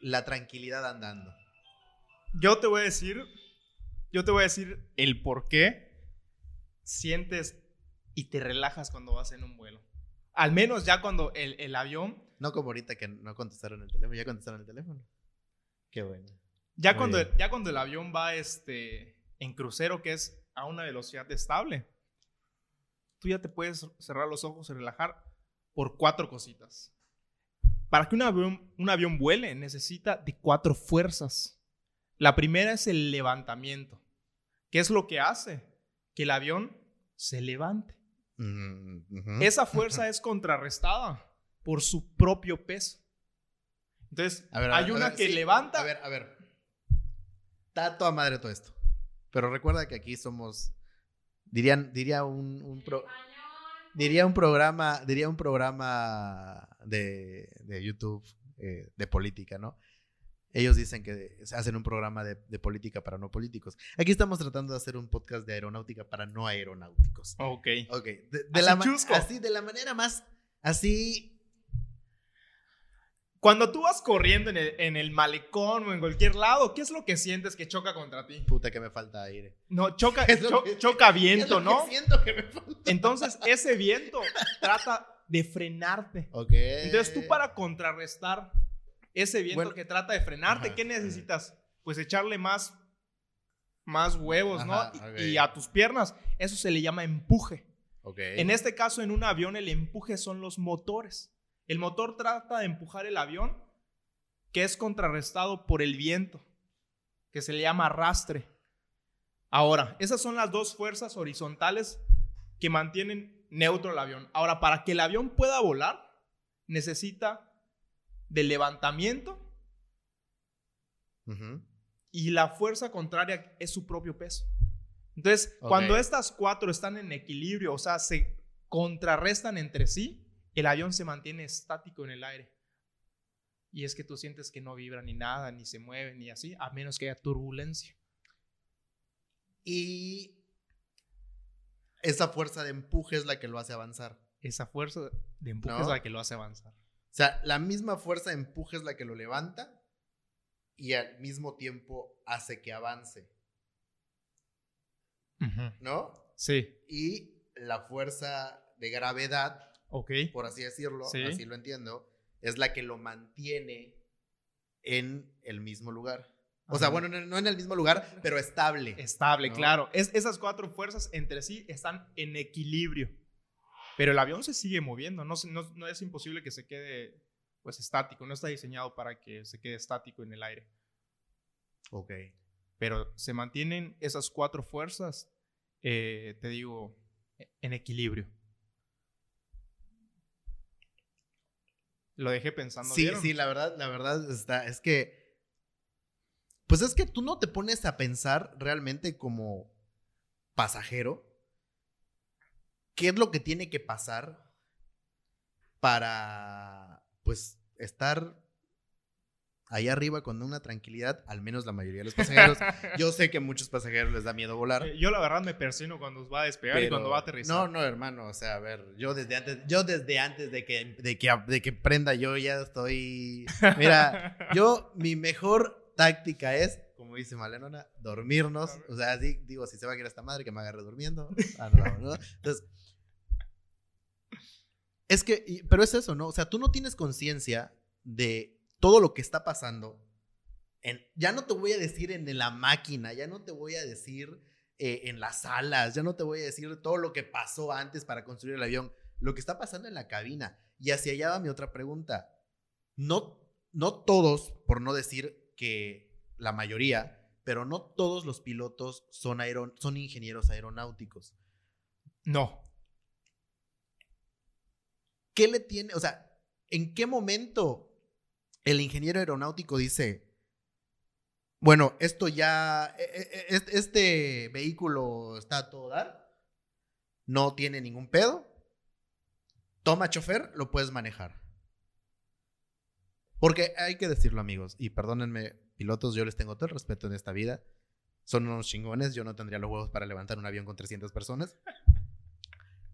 [SPEAKER 1] la tranquilidad andando?
[SPEAKER 2] Yo te voy a decir, yo te voy a decir el por qué sientes y te relajas cuando vas en un vuelo. Al menos ya cuando el, el avión,
[SPEAKER 1] No como ahorita que no contestaron el teléfono, ya contestaron el teléfono. Qué bueno.
[SPEAKER 2] ya
[SPEAKER 1] Muy
[SPEAKER 2] cuando,
[SPEAKER 1] bien.
[SPEAKER 2] ya cuando el avión va este, en crucero, que es a una velocidad estable, tú ya te puedes cerrar los ojos y relajar por cuatro cositas. Para que un avión, un avión vuele necesita de cuatro fuerzas. La primera es el levantamiento. ¿Qué es lo que hace? Que el avión se levante.
[SPEAKER 1] Mm.
[SPEAKER 2] Esa fuerza es contrarrestada por su propio peso. Entonces,
[SPEAKER 1] A ver, a
[SPEAKER 2] hay
[SPEAKER 1] ver, a
[SPEAKER 2] una
[SPEAKER 1] ver,
[SPEAKER 2] que
[SPEAKER 1] sí,
[SPEAKER 2] levanta.
[SPEAKER 1] A ver, a ver. Está toda madre todo esto. Pero recuerda que aquí somos. Dirían, diría un, un pro. Diría un programa, diría un programa de, de YouTube eh, de política, ¿no? Ellos dicen que hacen un programa de, de, política para no políticos. Aquí estamos tratando de hacer un podcast de aeronáutica para no aeronáuticos.
[SPEAKER 2] Ok.
[SPEAKER 1] Ok. De, la, así, de la manera más, así
[SPEAKER 2] cuando tú vas corriendo en el, en el, malecón o en cualquier lado, ¿qué es lo que sientes que choca contra ti?
[SPEAKER 1] Puta, que me falta aire.
[SPEAKER 2] No, choca, choca viento,
[SPEAKER 1] es
[SPEAKER 2] ¿no?
[SPEAKER 1] Que siento que me falta.
[SPEAKER 2] Entonces, ese viento trata de frenarte.
[SPEAKER 1] Ok.
[SPEAKER 2] Entonces, tú para contrarrestar ese viento que trata de frenarte, ¿qué necesitas? Pues echarle más, más huevos, ¿no? Y, a tus piernas. Eso se le llama empuje.
[SPEAKER 1] Okay.
[SPEAKER 2] En este caso, en un avión, el empuje son los motores. El motor trata de empujar el avión, que es contrarrestado por el viento, que se le llama arrastre. Ahora, esas son las dos fuerzas horizontales que mantienen neutro el avión. Ahora, para que el avión pueda volar, necesita del levantamiento y la fuerza contraria es su propio peso. Entonces, cuando estas cuatro están en equilibrio, o sea, se contrarrestan entre sí, el avión se mantiene estático en el aire. Y es que tú sientes que no vibra ni nada, ni se mueve, ni así, a menos que haya turbulencia.
[SPEAKER 1] Y esa fuerza de empuje es la que lo hace avanzar.
[SPEAKER 2] Esa fuerza de empuje es la que lo hace avanzar.
[SPEAKER 1] O sea, la misma fuerza de empuje es la que lo levanta y al mismo tiempo hace que avance. ¿No?
[SPEAKER 2] Sí.
[SPEAKER 1] Y la fuerza de gravedad
[SPEAKER 2] Ok.
[SPEAKER 1] por así decirlo, así lo entiendo, es la que lo mantiene en el mismo lugar. O sea, bueno, no, en el mismo lugar, pero estable.
[SPEAKER 2] Estable, claro. Es, esas cuatro fuerzas entre sí están en equilibrio. Pero el avión se sigue moviendo, no, no, es imposible que se quede pues estático, no está diseñado para que se quede estático en el aire.
[SPEAKER 1] Ok.
[SPEAKER 2] Pero se mantienen esas cuatro fuerzas, eh, te digo, en equilibrio. Lo dejé pensando.
[SPEAKER 1] Sí, sí, la verdad, la verdad está, es que, pues es que tú no te pones a pensar realmente como pasajero qué es lo que tiene que pasar para, pues, estar ahí arriba con una tranquilidad, al menos la mayoría de los pasajeros. Yo sé que a muchos pasajeros les da miedo volar.
[SPEAKER 2] Eh, yo la verdad me persino cuando va a despegar y cuando va a aterrizar.
[SPEAKER 1] No, no, hermano, o sea, a ver, yo desde antes, yo desde antes de que, de que, de que prenda yo ya estoy... Mira, yo mi mejor táctica es, como dice Malenona, dormirnos. O sea, digo, si se va a ir esta madre, que me agarre durmiendo. Ah, no, Entonces... Es que, pero es eso, ¿no? O sea, tú no tienes conciencia de todo lo que está pasando, en, ya no te voy a decir en la máquina, ya no te voy a decir eh, en las salas, ya no te voy a decir todo lo que pasó antes para construir el avión, lo que está pasando en la cabina. Y hacia allá va mi otra pregunta. No, no todos, por no decir que la mayoría, pero no todos los pilotos son, son ingenieros aeronáuticos.
[SPEAKER 2] No.
[SPEAKER 1] ¿Qué le tiene? O sea, ¿en qué momento el ingeniero aeronáutico dice, bueno, esto ya, e, e, e, este vehículo está a todo dar, no tiene ningún pedo, toma chofer, lo puedes manejar. Porque hay que decirlo, amigos, y perdónenme, pilotos, yo les tengo todo el respeto en esta vida. Son unos chingones, yo no tendría los huevos para levantar un avión con 300 personas,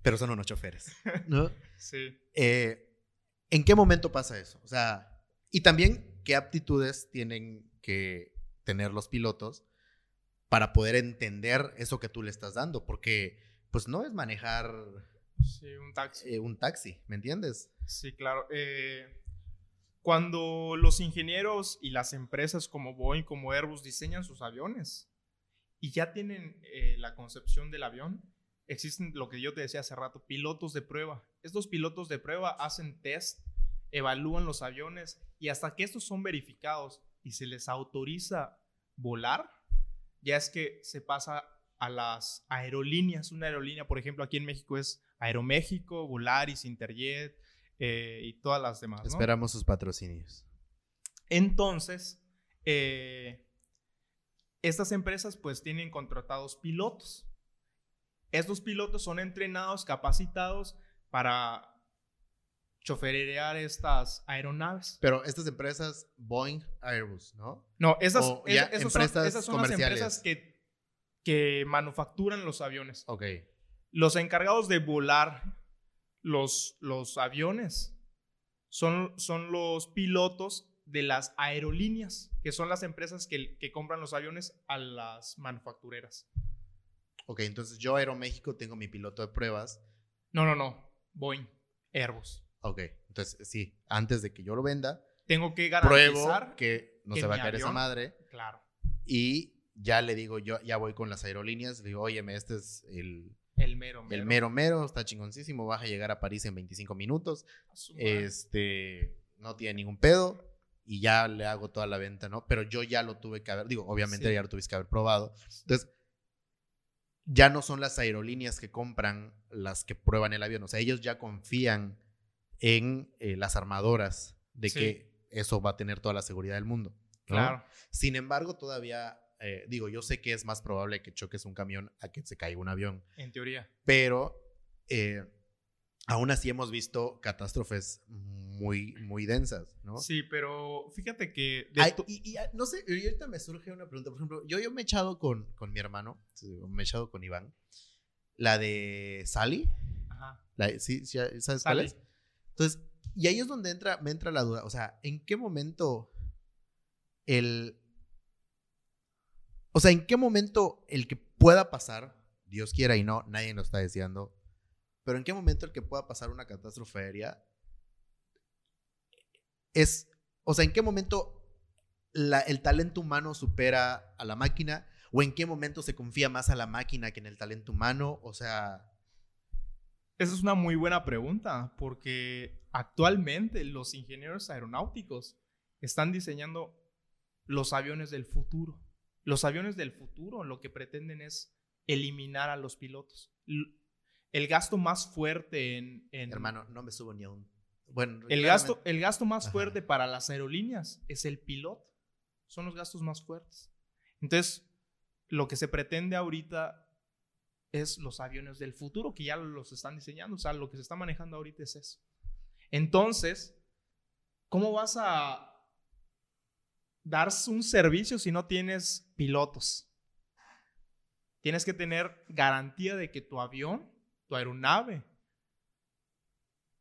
[SPEAKER 1] pero son unos choferes, ¿no?
[SPEAKER 2] Sí.
[SPEAKER 1] Eh, ¿En qué momento pasa eso? O sea, y también qué aptitudes tienen que tener los pilotos para poder entender eso que tú le estás dando, porque pues no es manejar
[SPEAKER 2] un taxi.
[SPEAKER 1] Eh, un taxi, ¿me entiendes?
[SPEAKER 2] Sí, claro. Eh, cuando los ingenieros y las empresas como Boeing, como Airbus diseñan sus aviones y ya tienen eh, la concepción del avión, existen lo que yo te decía hace rato, pilotos de prueba. Estos pilotos de prueba hacen test evalúan los aviones y hasta que estos son verificados y se les autoriza volar, ya es que se pasa a las aerolíneas. Una aerolínea, por ejemplo, aquí en México es Aeroméxico, Volaris, Interjet eh, y todas las demás.
[SPEAKER 1] Esperamos sus patrocinios.
[SPEAKER 2] Entonces, eh, estas empresas pues tienen contratados pilotos. Estos pilotos son entrenados, capacitados para choferear estas aeronaves.
[SPEAKER 1] Pero estas empresas, Boeing, Airbus, ¿no?
[SPEAKER 2] No, esas,
[SPEAKER 1] O
[SPEAKER 2] es-
[SPEAKER 1] ya
[SPEAKER 2] esas son,
[SPEAKER 1] empresas
[SPEAKER 2] esas son las empresas que, que manufacturan los aviones.
[SPEAKER 1] Ok.
[SPEAKER 2] Los encargados de volar los, los aviones son, son los pilotos de las aerolíneas, que son las empresas que, que compran los aviones a las manufactureras.
[SPEAKER 1] Ok, entonces yo Aeroméxico tengo mi piloto de pruebas.
[SPEAKER 2] No, no, no. Boeing, Airbus.
[SPEAKER 1] Ok, entonces sí, antes de que yo lo venda,
[SPEAKER 2] Tengo que
[SPEAKER 1] pruebo
[SPEAKER 2] garantizar.
[SPEAKER 1] que no
[SPEAKER 2] que
[SPEAKER 1] se va a caer esa madre
[SPEAKER 2] Claro.
[SPEAKER 1] y ya le digo, yo ya voy con las aerolíneas, le digo, óyeme, este es el,
[SPEAKER 2] El mero, mero.
[SPEAKER 1] el mero mero, está chingoncísimo, vas a llegar a París en 25 minutos, este, no tiene ningún pedo y ya le hago toda la venta, ¿no? Pero yo ya lo tuve que haber, digo, obviamente
[SPEAKER 2] Sí.
[SPEAKER 1] ya lo tuviste que haber probado. Entonces, ya no son las aerolíneas que compran las que prueban el avión, o sea, ellos ya confían en eh, las armadoras de
[SPEAKER 2] Sí.
[SPEAKER 1] que eso va a tener toda la seguridad del mundo. ¿no?
[SPEAKER 2] Claro.
[SPEAKER 1] Sin embargo, todavía, eh, digo, yo sé que es más probable que choques un camión a que se caiga un avión,
[SPEAKER 2] En teoría.
[SPEAKER 1] pero eh, aún así hemos visto catástrofes muy, muy densas, ¿no?
[SPEAKER 2] Sí, pero fíjate que.
[SPEAKER 1] Ay, y, y, ah, no sé, ahorita me surge una pregunta. Por ejemplo, yo, yo me he echado con, con mi hermano, me he echado con Iván, la de Sally.
[SPEAKER 2] Ajá.
[SPEAKER 1] La, ¿sí, sí, ¿Sabes cuál es? Entonces, y ahí es donde entra, me entra la duda. O sea, ¿en qué momento el. O sea, ¿en qué momento el que pueda pasar, Dios quiera y no, nadie lo está deseando, pero en qué momento el que pueda pasar una catástrofe aérea es. O sea, ¿en qué momento la- el talento humano supera a la máquina? ¿O en qué momento se confía más a la máquina que en el talento humano? O sea.
[SPEAKER 2] Esa es una muy buena pregunta, porque actualmente los ingenieros aeronáuticos están diseñando los aviones del futuro. Los aviones del futuro lo que pretenden es eliminar a los pilotos. El gasto más fuerte en... en-
[SPEAKER 1] Hermano, no me subo ni a un. Bueno,
[SPEAKER 2] el,
[SPEAKER 1] claramente-
[SPEAKER 2] gasto, el gasto más
[SPEAKER 1] Ajá.
[SPEAKER 2] fuerte para las aerolíneas es el piloto. Son los gastos más fuertes. Entonces, lo que se pretende ahorita es los aviones del futuro, que ya los están diseñando. O sea, lo que se está manejando ahorita es eso. Entonces, ¿cómo vas a dar un servicio si no tienes pilotos? Tienes que tener garantía de que tu avión, tu aeronave,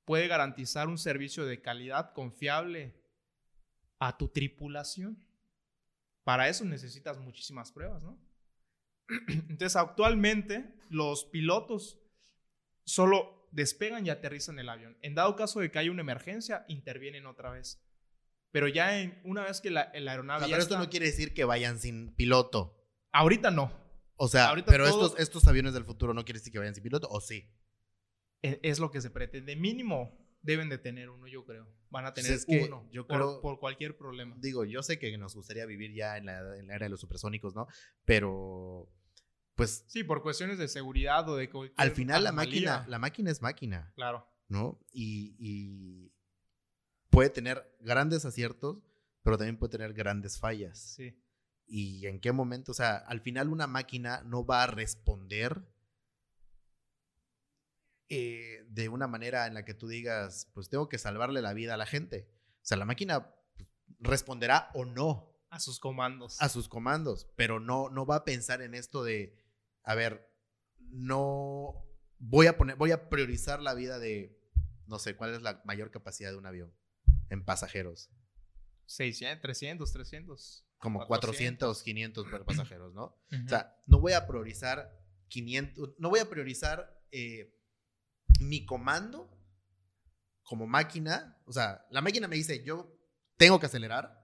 [SPEAKER 2] puede garantizar un servicio de calidad confiable a tu tripulación. Para eso necesitas muchísimas pruebas, ¿no? Entonces, actualmente los pilotos solo despegan y aterrizan el avión. En dado caso de que haya una emergencia, intervienen otra vez. Pero ya en, una vez que la, la
[SPEAKER 1] O
[SPEAKER 2] aeronave
[SPEAKER 1] sea, pero esto no quiere decir que vayan sin piloto.
[SPEAKER 2] Ahorita no.
[SPEAKER 1] O sea,
[SPEAKER 2] Ahorita
[SPEAKER 1] pero estos, estos aviones del futuro no quiere decir que vayan sin piloto, ¿o sí?
[SPEAKER 2] E- Es lo que se pretende. Mínimo deben de tener uno, yo creo. Van a
[SPEAKER 1] Pues
[SPEAKER 2] tener
[SPEAKER 1] que
[SPEAKER 2] uno
[SPEAKER 1] yo
[SPEAKER 2] por,
[SPEAKER 1] creo-
[SPEAKER 2] por cualquier problema.
[SPEAKER 1] Digo, yo sé que nos gustaría vivir ya en la, en la era de los supersónicos, ¿no? Pero, pues,
[SPEAKER 2] Sí, por cuestiones de seguridad o de
[SPEAKER 1] al final la máquina, la máquina es máquina,
[SPEAKER 2] Claro.
[SPEAKER 1] ¿no? Y, y puede tener grandes aciertos, pero también puede tener grandes fallas.
[SPEAKER 2] Sí.
[SPEAKER 1] y en qué momento, o sea, al final una máquina no va a responder eh, de una manera en la que tú digas, pues tengo que salvarle la vida a la gente. O sea, la máquina responderá o no
[SPEAKER 2] A sus comandos.
[SPEAKER 1] a sus comandos, pero no, no va a pensar en esto de, a ver, no voy a poner, voy a priorizar la vida de, no sé, cuál es la mayor capacidad de un avión en pasajeros.
[SPEAKER 2] 600, 300, 300.
[SPEAKER 1] Como 400, 500 per- pasajeros, ¿no? O sea, no voy a priorizar 500, no voy a priorizar eh, mi comando como máquina. O sea, la máquina me dice, yo tengo que acelerar,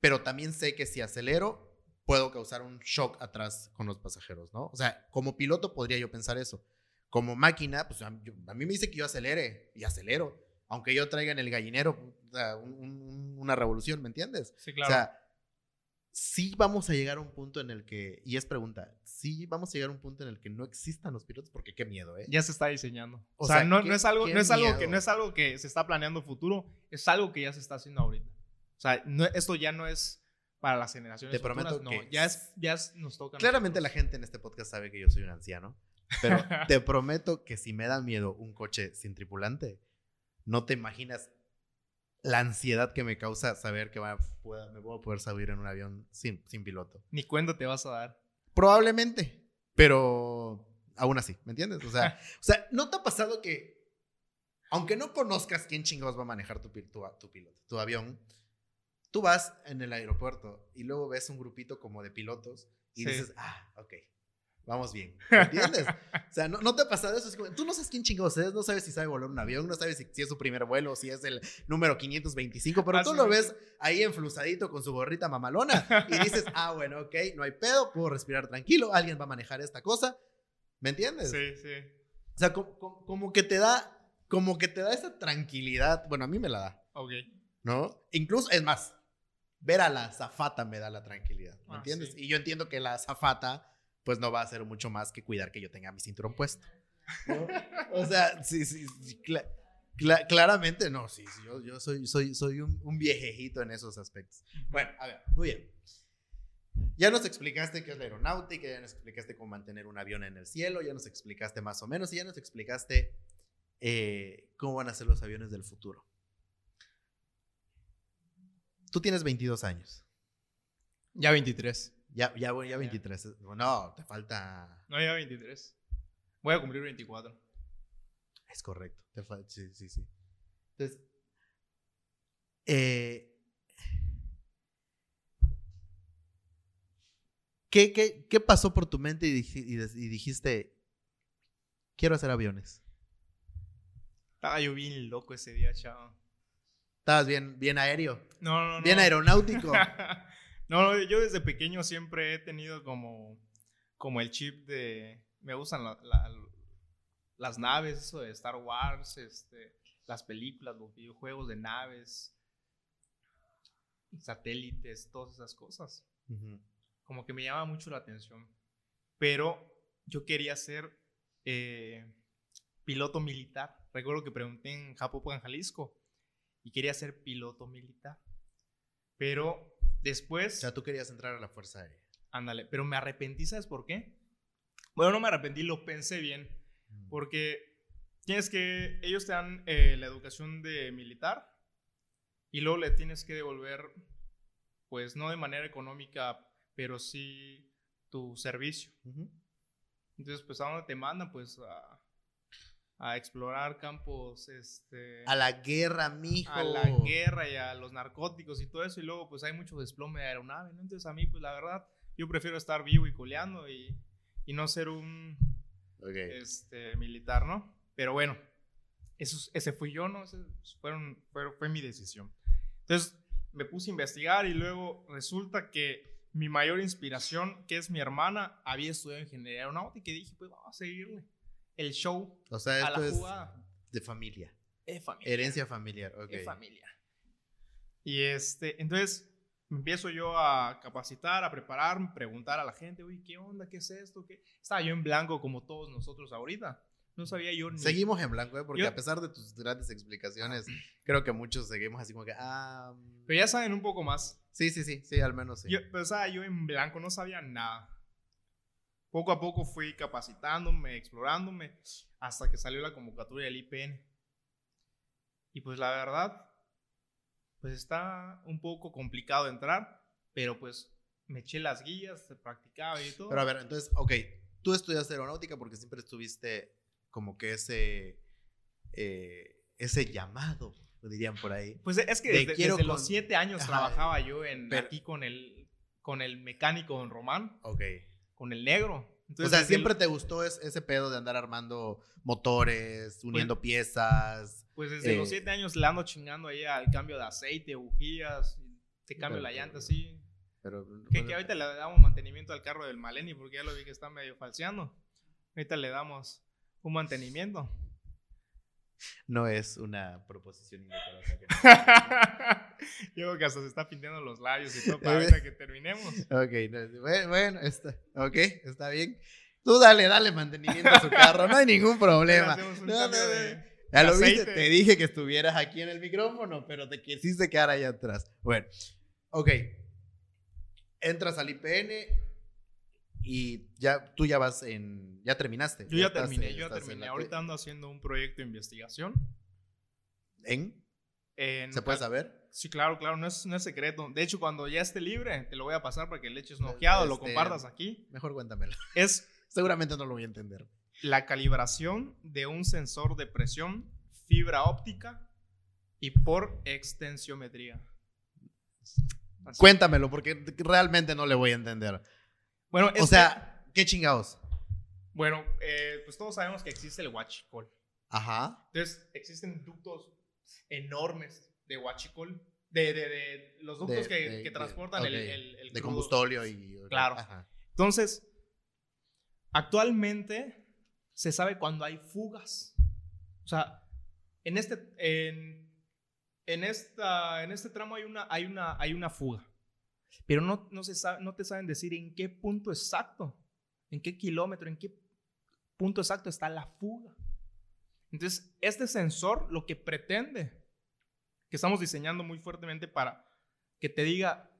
[SPEAKER 1] pero también sé que si acelero, puedo causar un shock atrás con los pasajeros, ¿no? O sea, como piloto podría yo pensar eso. Como máquina, pues a, yo- a mí me dice que yo acelere y acelero. Aunque yo traiga en el gallinero o sea, un- un- una revolución, ¿me entiendes?
[SPEAKER 2] sí, claro.
[SPEAKER 1] O sea, sí vamos a llegar a un punto en el que, y es pregunta, sí vamos a llegar a un punto en el que no existan los pilotos, porque qué miedo, ¿eh?
[SPEAKER 2] ya se está diseñando. O,
[SPEAKER 1] O
[SPEAKER 2] sea,
[SPEAKER 1] sea,
[SPEAKER 2] no, es algo, no es algo que no es algo que se está planeando futuro, es algo que ya se está haciendo ahorita. O sea, no- esto ya no es para las generaciones
[SPEAKER 1] Te prometo
[SPEAKER 2] futuras, no,
[SPEAKER 1] que
[SPEAKER 2] ya es, ya es- nos toca.
[SPEAKER 1] Claramente la gente en este podcast sabe que yo soy un anciano, Pero te prometo que si me da miedo un coche sin tripulante, no te imaginas la ansiedad que me causa saber que va pueda- me voy a poder subir en un avión sin, sin piloto.
[SPEAKER 2] Ni cuenta te vas a dar.
[SPEAKER 1] Probablemente, pero aún así, ¿me entiendes? O sea, o sea, ¿no te ha pasado que, aunque no conozcas quién chingados va a manejar tu, tu, tu piloto, tu avión, tú vas en el aeropuerto y luego ves un grupito como de pilotos y
[SPEAKER 2] Sí.
[SPEAKER 1] dices, ah, ok, vamos bien, ¿me entiendes? o sea, ¿no, no te ha pasado eso? Es como, tú no sabes quién chingados es, no sabes si sabe volar un avión, no sabes si, si es su primer vuelo, si es el número 525, pero tú lo
[SPEAKER 2] es.
[SPEAKER 1] ves ahí enflusadito con su gorrita mamalona y dices, ah, bueno, ok, no hay pedo, puedo respirar tranquilo, alguien va a manejar esta cosa, ¿me entiendes?
[SPEAKER 2] Sí, sí.
[SPEAKER 1] O sea, co- co- como, que te da, como que te da esa tranquilidad, bueno, a mí me la da,
[SPEAKER 2] Ok.
[SPEAKER 1] ¿no? Incluso, es más, ver a la zafata me da la tranquilidad, ¿me
[SPEAKER 2] Ah,
[SPEAKER 1] entiendes?
[SPEAKER 2] sí.
[SPEAKER 1] Y yo entiendo que la zafata, pues no va a hacer mucho más que cuidar que yo tenga mi cinturón puesto. ¿no? O sea, sí, sí, sí, cla- cla- claramente no, sí, sí, yo, yo soy, soy, soy un, un viejejito en esos aspectos. Bueno, a ver, muy bien. Ya nos explicaste qué es la aeronáutica, ya nos explicaste cómo mantener un avión en el cielo, ya nos explicaste más o menos y ya nos explicaste eh, cómo van a ser los aviones del futuro. Tú tienes 22 años.
[SPEAKER 2] Ya 23.
[SPEAKER 1] Ya, ya, voy- ya 23. No, te falta...
[SPEAKER 2] No, ya 23. Voy a cumplir 24.
[SPEAKER 1] Es correcto. Te fal- sí, sí, sí. Entonces, eh, ¿qué, qué, qué pasó por tu mente y dijiste, quiero hacer aviones?
[SPEAKER 2] Estaba yo bien loco ese día, chavo.
[SPEAKER 1] Estabas bien, bien aéreo,
[SPEAKER 2] No, no, no.
[SPEAKER 1] bien aeronáutico.
[SPEAKER 2] no, yo desde pequeño siempre he tenido como, como el chip de... Me gustan la- la- las naves, eso de Star Wars, este, las películas, los videojuegos de naves, satélites, todas esas cosas. Como que me llama mucho la atención. Pero yo quería ser eh, piloto militar. Recuerdo que pregunté en Japopan, Jalisco, y quería ser piloto militar. Pero
[SPEAKER 1] O
[SPEAKER 2] después,
[SPEAKER 1] sea, tú querías entrar a la Fuerza Aérea.
[SPEAKER 2] ándale, pero me arrepentí, ¿sabes por qué? Bueno, no me arrepentí, lo pensé bien.
[SPEAKER 1] Mm.
[SPEAKER 2] Porque tienes que, ellos te dan eh, la educación de militar y luego le tienes que devolver, pues no de manera económica, pero sí tu servicio. Entonces, pues a dónde te mandan, pues a, a explorar campos, este,
[SPEAKER 1] A la guerra, mijo.
[SPEAKER 2] a la guerra y a los narcóticos y todo eso. Y luego, pues hay mucho desplome de aeronave, ¿no? Entonces, a mí, pues la verdad, yo prefiero estar vivo y coleando y, y no ser un
[SPEAKER 1] Ok.
[SPEAKER 2] este, militar, ¿no? Pero bueno, eso, ese fui yo, ¿no? Ese fueron, fue, fue mi decisión. Entonces me puse a investigar y luego resulta que mi mayor inspiración, que es mi hermana, había estudiado ingeniería aeronáutica y dije, pues vamos a seguirle el show
[SPEAKER 1] O sea,
[SPEAKER 2] a
[SPEAKER 1] esto
[SPEAKER 2] la
[SPEAKER 1] es
[SPEAKER 2] jugada.
[SPEAKER 1] de familia.
[SPEAKER 2] Es familia.
[SPEAKER 1] Herencia familiar. Ok.
[SPEAKER 2] Es familia. Y este, entonces empiezo yo a capacitar, a prepararme, preguntar a la gente, oye, ¿qué onda? ¿Qué es esto? ¿Qué? Estaba yo en blanco como todos nosotros ahorita. No sabía yo ni...
[SPEAKER 1] Seguimos en blanco, ¿eh? porque
[SPEAKER 2] Yo-
[SPEAKER 1] a pesar de tus grandes explicaciones, creo que muchos seguimos así como que, ah, mm,
[SPEAKER 2] Pero ya saben un poco más.
[SPEAKER 1] sí, sí, sí, sí, al menos sí.
[SPEAKER 2] Yo, pero estaba yo en blanco, no sabía nada. Poco a poco fui capacitándome, explorándome, hasta que salió la convocatoria del IPN. Y pues la verdad, pues está un poco complicado entrar, pero pues me eché las guías, practicaba y todo.
[SPEAKER 1] Pero a ver, entonces, ok, tú estudiaste aeronáutica porque siempre estuviste como que ese, eh, ese llamado, lo dirían por ahí.
[SPEAKER 2] pues es que
[SPEAKER 1] de
[SPEAKER 2] desde,
[SPEAKER 1] quiero
[SPEAKER 2] desde
[SPEAKER 1] con-
[SPEAKER 2] los siete años
[SPEAKER 1] Ajá,
[SPEAKER 2] trabajaba yo en,
[SPEAKER 1] pero-
[SPEAKER 2] aquí con el, con el mecánico Don Román,
[SPEAKER 1] Ok.
[SPEAKER 2] Con el negro.
[SPEAKER 1] O
[SPEAKER 2] Entonces,
[SPEAKER 1] sea,
[SPEAKER 2] desde
[SPEAKER 1] siempre te gustó es- ese pedo de andar armando motores, uniendo piezas.
[SPEAKER 2] Pues desde los
[SPEAKER 1] Eh,
[SPEAKER 2] siete años le ando chingando ahí al cambio de aceite, bujías, te cambio
[SPEAKER 1] Pero-
[SPEAKER 2] la llanta así.
[SPEAKER 1] Pero,
[SPEAKER 2] Que, que ahorita le damos mantenimiento al carro del Maleni porque ya lo vi que está medio falseando. Ahorita le damos un mantenimiento.
[SPEAKER 1] No es una proposición indecorosa. que-
[SPEAKER 2] Yo creo que hasta se está pintando los labios y todo
[SPEAKER 1] Eh,
[SPEAKER 2] para ahorita que terminemos.
[SPEAKER 1] Ok, no, bueno, está, ok, está bien. Tú dale, dale mantenimiento a su carro, no hay ningún problema. No, no, no.
[SPEAKER 2] de-
[SPEAKER 1] Ya lo
[SPEAKER 2] aceite.
[SPEAKER 1] viste, te dije que estuvieras aquí en el micrófono, pero te quisiste quedar allá atrás. Bueno, ok. Entras al IPN Y ya, tú ya vas en. Ya terminaste.
[SPEAKER 2] Yo ya,
[SPEAKER 1] estás,
[SPEAKER 2] terminé,
[SPEAKER 1] eh,
[SPEAKER 2] yo ya terminé. Ahorita ando haciendo un proyecto de investigación.
[SPEAKER 1] ¿En?
[SPEAKER 2] En
[SPEAKER 1] ¿Se puede saber?
[SPEAKER 2] Sí, claro, claro, no es, no es secreto. De hecho, cuando ya esté libre, te lo voy a pasar para que le eches un ojeado, lo
[SPEAKER 1] Este-
[SPEAKER 2] compartas aquí.
[SPEAKER 1] Mejor cuéntamelo.
[SPEAKER 2] Es
[SPEAKER 1] Seguramente no lo voy a entender.
[SPEAKER 2] la calibración de un sensor de presión, fibra óptica y por extensiometría. Así.
[SPEAKER 1] Cuéntamelo, porque realmente no le voy a entender.
[SPEAKER 2] Bueno,
[SPEAKER 1] O
[SPEAKER 2] este-
[SPEAKER 1] sea, ¿qué chingados?
[SPEAKER 2] bueno, eh, pues todos sabemos que existe el huachicol.
[SPEAKER 1] Ajá.
[SPEAKER 2] Entonces, existen ductos enormes de huachicol, de, de, de los ductos
[SPEAKER 1] De-
[SPEAKER 2] que, transportan el,
[SPEAKER 1] ok.
[SPEAKER 2] el, el
[SPEAKER 1] De
[SPEAKER 2] crudo.
[SPEAKER 1] combustóleo y.
[SPEAKER 2] Claro.
[SPEAKER 1] Ajá.
[SPEAKER 2] Entonces, actualmente se sabe cuando hay fugas. O sea, en este, en, en esta, en este tramo hay una, hay una, hay una fuga. Pero no, no, se sabe, no te saben decir en qué punto exacto, en qué kilómetro, en qué punto exacto está la fuga. Entonces, este sensor lo que pretende, que estamos diseñando muy fuertemente para que te diga,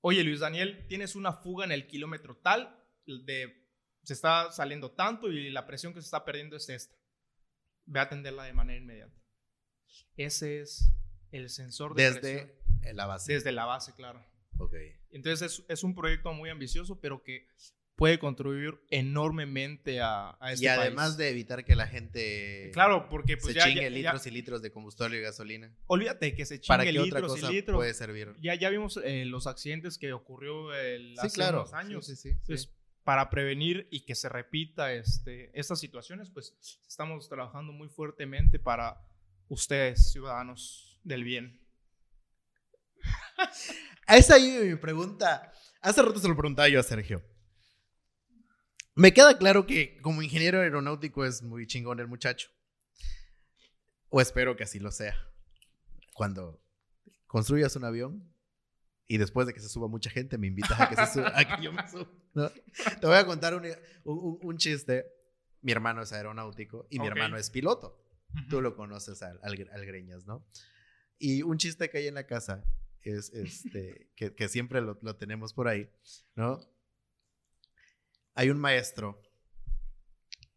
[SPEAKER 2] oye Luis Daniel, tienes una fuga en el kilómetro tal, de, se está saliendo tanto y la presión que se está perdiendo es esta. Ve a atenderla de manera inmediata. Ese es el sensor de presión.
[SPEAKER 1] Desde la base.
[SPEAKER 2] Desde la base, claro.
[SPEAKER 1] Ok.
[SPEAKER 2] Entonces es, es un proyecto muy ambicioso, pero que puede contribuir enormemente a, a este
[SPEAKER 1] y además
[SPEAKER 2] país.
[SPEAKER 1] de evitar que la gente
[SPEAKER 2] Claro, porque pues
[SPEAKER 1] se
[SPEAKER 2] ya,
[SPEAKER 1] chingue
[SPEAKER 2] ya-
[SPEAKER 1] litros
[SPEAKER 2] ya-
[SPEAKER 1] y litros de combustible y gasolina.
[SPEAKER 2] olvídate que se
[SPEAKER 1] ¿Para
[SPEAKER 2] chingue
[SPEAKER 1] qué otra
[SPEAKER 2] litros
[SPEAKER 1] cosa
[SPEAKER 2] y litros.
[SPEAKER 1] puede servir?
[SPEAKER 2] Ya, ya vimos eh, los accidentes que ocurrió el,
[SPEAKER 1] Sí,
[SPEAKER 2] hace
[SPEAKER 1] claro.
[SPEAKER 2] unos años.
[SPEAKER 1] Sí, sí.
[SPEAKER 2] Entonces, para prevenir y que se repita este, estas situaciones, pues estamos trabajando muy fuertemente para ustedes, ciudadanos del bien.
[SPEAKER 1] A esa ahí mi pregunta. Hace rato se lo preguntaba yo a Sergio. Me queda claro que como ingeniero aeronáutico es muy chingón el muchacho. O espero que así lo sea. Cuando construyas un avión y después de que se suba mucha gente, me invitas a que, se suba, a que yo me suba. ¿no? Te voy a contar un, un- un chiste. Mi hermano es aeronáutico y mi hermano es piloto. Tú lo conoces al, al, al Greñas, ¿no? Y un chiste que hay en la casa es este, que, que siempre lo, lo tenemos por ahí, ¿no? Hay un maestro,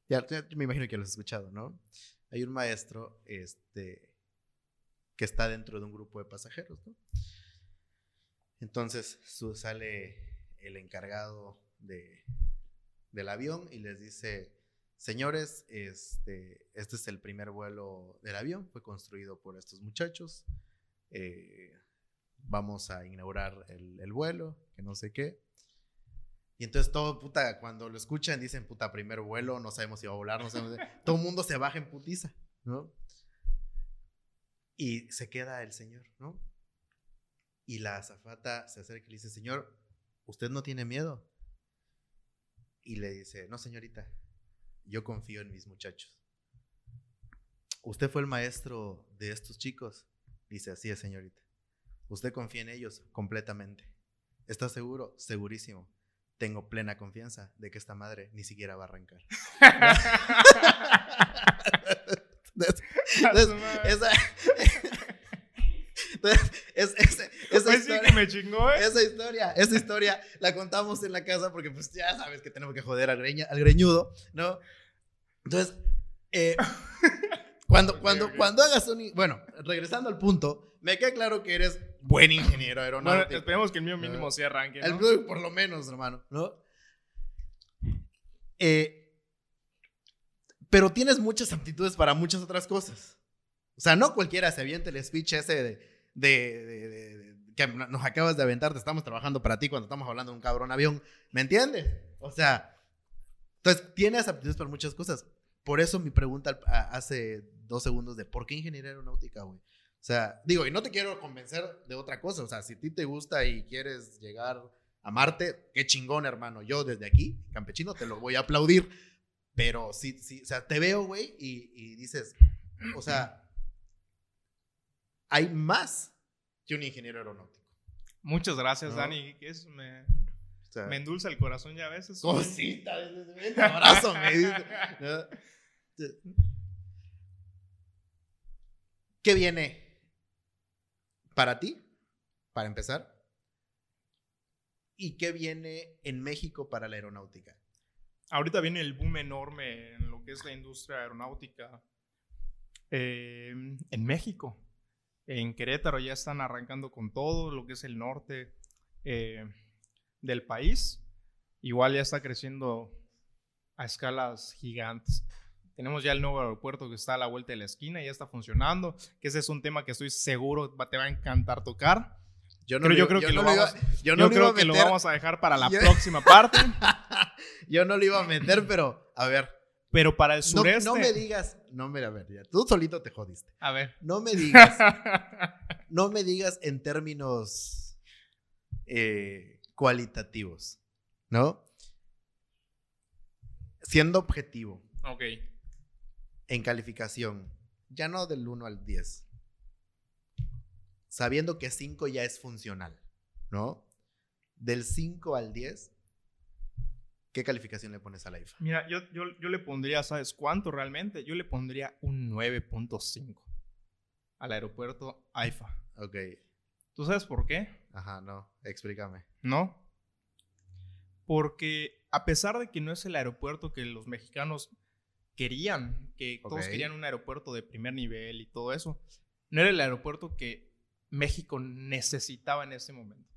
[SPEAKER 1] ya, ya me imagino que lo has escuchado, ¿no? Hay un maestro este, que está dentro de un grupo de pasajeros, ¿no? Entonces su- sale el encargado de, del avión y les dice, señores, este, este es el primer vuelo del avión, fue construido por estos muchachos, eh, vamos a inaugurar el, el vuelo, que no sé qué. Y entonces todo, puta, cuando lo escuchan dicen, puta, primer vuelo, no sabemos si va a volar, no sabemos. todo el mundo se baja en putiza, ¿no? Y se queda el señor, ¿no? Y la azafata se acerca y le dice, señor, ¿usted no tiene miedo? Y le dice, no, señorita, yo confío en mis muchachos. ¿Usted fue el maestro de estos chicos? Dice, así es, señorita. ¿Usted confía en ellos completamente? ¿Está seguro? Segurísimo. Tengo plena confianza de que esta madre ni siquiera va a arrancar. Entonces, esa, entonces, es- es- esa,
[SPEAKER 2] Pues sí
[SPEAKER 1] historia,
[SPEAKER 2] que me chingó, ¿eh?
[SPEAKER 1] esa historia, esa historia la contamos en la casa porque pues ya sabes que tenemos que joder al, greña- al greñudo, ¿no? Entonces, eh, cuando, cuando, cuando hagas un... Bueno, regresando al punto, me queda claro que eres buen ingeniero
[SPEAKER 2] Bueno,
[SPEAKER 1] aeronáutico.
[SPEAKER 2] esperemos que el mío mínimo sí arranque,
[SPEAKER 1] El blue, por lo menos, hermano, ¿no? Eh, pero tienes muchas aptitudes para muchas otras cosas. O sea, no cualquiera se avienta el speech ese de, de- de- de- de- que nos acabas de aventar, te estamos trabajando para ti cuando estamos hablando de un cabrón avión. ¿Me entiendes? O sea, entonces tienes aptitudes para muchas cosas. Por eso mi pregunta hace dos segundos de ¿por qué ingeniería aeronáutica, güey? O sea, digo, y no te quiero convencer de otra cosa. O sea, si a ti te gusta y quieres llegar a Marte, qué chingón, hermano. Yo desde aquí, campechino, te lo voy a aplaudir. Pero sí, sí, o sea, te veo, güey, y, y dices, o sea, hay más que un ingeniero aeronáutico.
[SPEAKER 2] Muchas gracias,
[SPEAKER 1] No.
[SPEAKER 2] Dani. es? Me,
[SPEAKER 1] O sea,
[SPEAKER 2] me endulza el corazón ya a veces.
[SPEAKER 1] cosita, ven, te abrazo, me dice. ¿no? ¿Qué viene para ti, para empezar? ¿Y qué viene en México para la aeronáutica?
[SPEAKER 2] Ahorita viene el boom enorme en lo que es la industria aeronáutica eh, en México. En Querétaro ya están arrancando con todo lo que es el norte eh, del país. Igual ya está creciendo a escalas gigantes. Tenemos ya el nuevo aeropuerto que está a la vuelta de la esquina, ya está funcionando, que ese es un tema que estoy seguro te va a encantar tocar. Yo, no yo creo que, lo, vamos, yo creo que lo vamos a dejar para la próxima parte.
[SPEAKER 1] yo no lo iba a meter, pero a ver.
[SPEAKER 2] Pero para el sureste.
[SPEAKER 1] No, me digas, no me, a ver, ya, tú solito te jodiste.
[SPEAKER 2] A ver.
[SPEAKER 1] No me digas, no me digas en términos eh, cualitativos, ¿no? Siendo objetivo.
[SPEAKER 2] Ok.
[SPEAKER 1] En calificación, ya no del 1 al 10 sabiendo que 5 ya es funcional, ¿no? Del 5 al 10, ¿qué calificación le pones a la IFA?
[SPEAKER 2] Mira, yo, yo, yo le pondría, ¿sabes cuánto realmente? Yo le pondría un 9.5 al aeropuerto AIFA.
[SPEAKER 1] Ok.
[SPEAKER 2] ¿Tú sabes por qué?
[SPEAKER 1] Ajá, no, explícame.
[SPEAKER 2] ¿No? Porque a pesar de que no es el aeropuerto que los mexicanos querían, que todos querían un aeropuerto de primer nivel y todo eso, no era el aeropuerto que México necesitaba en ese momento.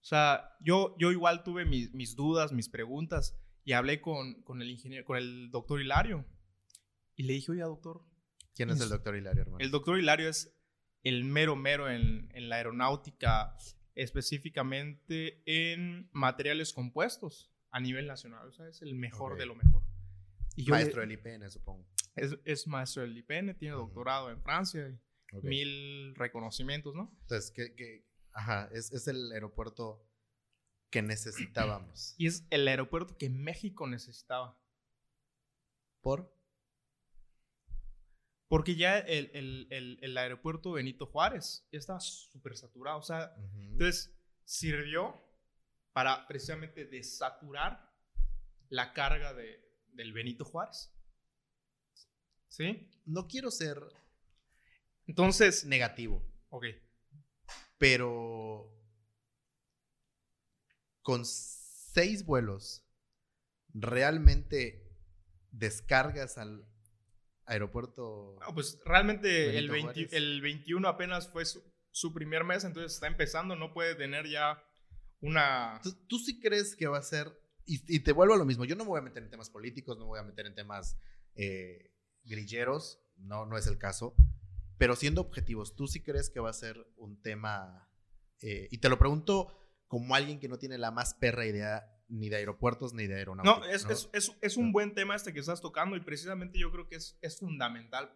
[SPEAKER 2] O sea, yo, yo igual tuve mis, dudas, mis preguntas y hablé con, con, el ingeniero, con el doctor Hilario. Y le dije, oye, doctor.
[SPEAKER 1] ¿Quién es el doctor Hilario, hermano?
[SPEAKER 2] El doctor Hilario es el mero mero en, en la aeronáutica, específicamente en materiales compuestos a nivel nacional. O sea, es el mejor de lo mejor.
[SPEAKER 1] Y maestro del IPN, supongo.
[SPEAKER 2] Es, es, maestro del IPN, tiene doctorado en Francia mil reconocimientos, ¿no?
[SPEAKER 1] Entonces, que, ajá, es, es, el aeropuerto que necesitábamos.
[SPEAKER 2] Y es el aeropuerto que México necesitaba.
[SPEAKER 1] ¿Por?
[SPEAKER 2] Porque ya el, el, el, aeropuerto Benito Juárez ya estaba súper saturado. O sea, entonces sirvió para precisamente desaturar la carga de, del Benito Juárez. ¿Sí?
[SPEAKER 1] No quiero ser
[SPEAKER 2] entonces.
[SPEAKER 1] Negativo.
[SPEAKER 2] Ok.
[SPEAKER 1] Pero. Con seis vuelos, ¿realmente descargas al aeropuerto?
[SPEAKER 2] pues realmente el, el, 21 apenas fue su, primer mes, entonces está empezando, no puede tener ya una...
[SPEAKER 1] ¿Tú, sí crees que va a ser, y, te vuelvo a lo mismo, yo no me voy a meter en temas políticos, no me voy a meter en temas eh, grilleros, no, no es el caso, pero siendo objetivos, ¿tú sí crees que va a ser un tema? Eh, y te lo pregunto como alguien que no tiene la más perra idea ni de aeropuertos ni de aeronáutica.
[SPEAKER 2] No, es, Es, es, es, un buen tema este que estás tocando y precisamente yo creo que es, es fundamental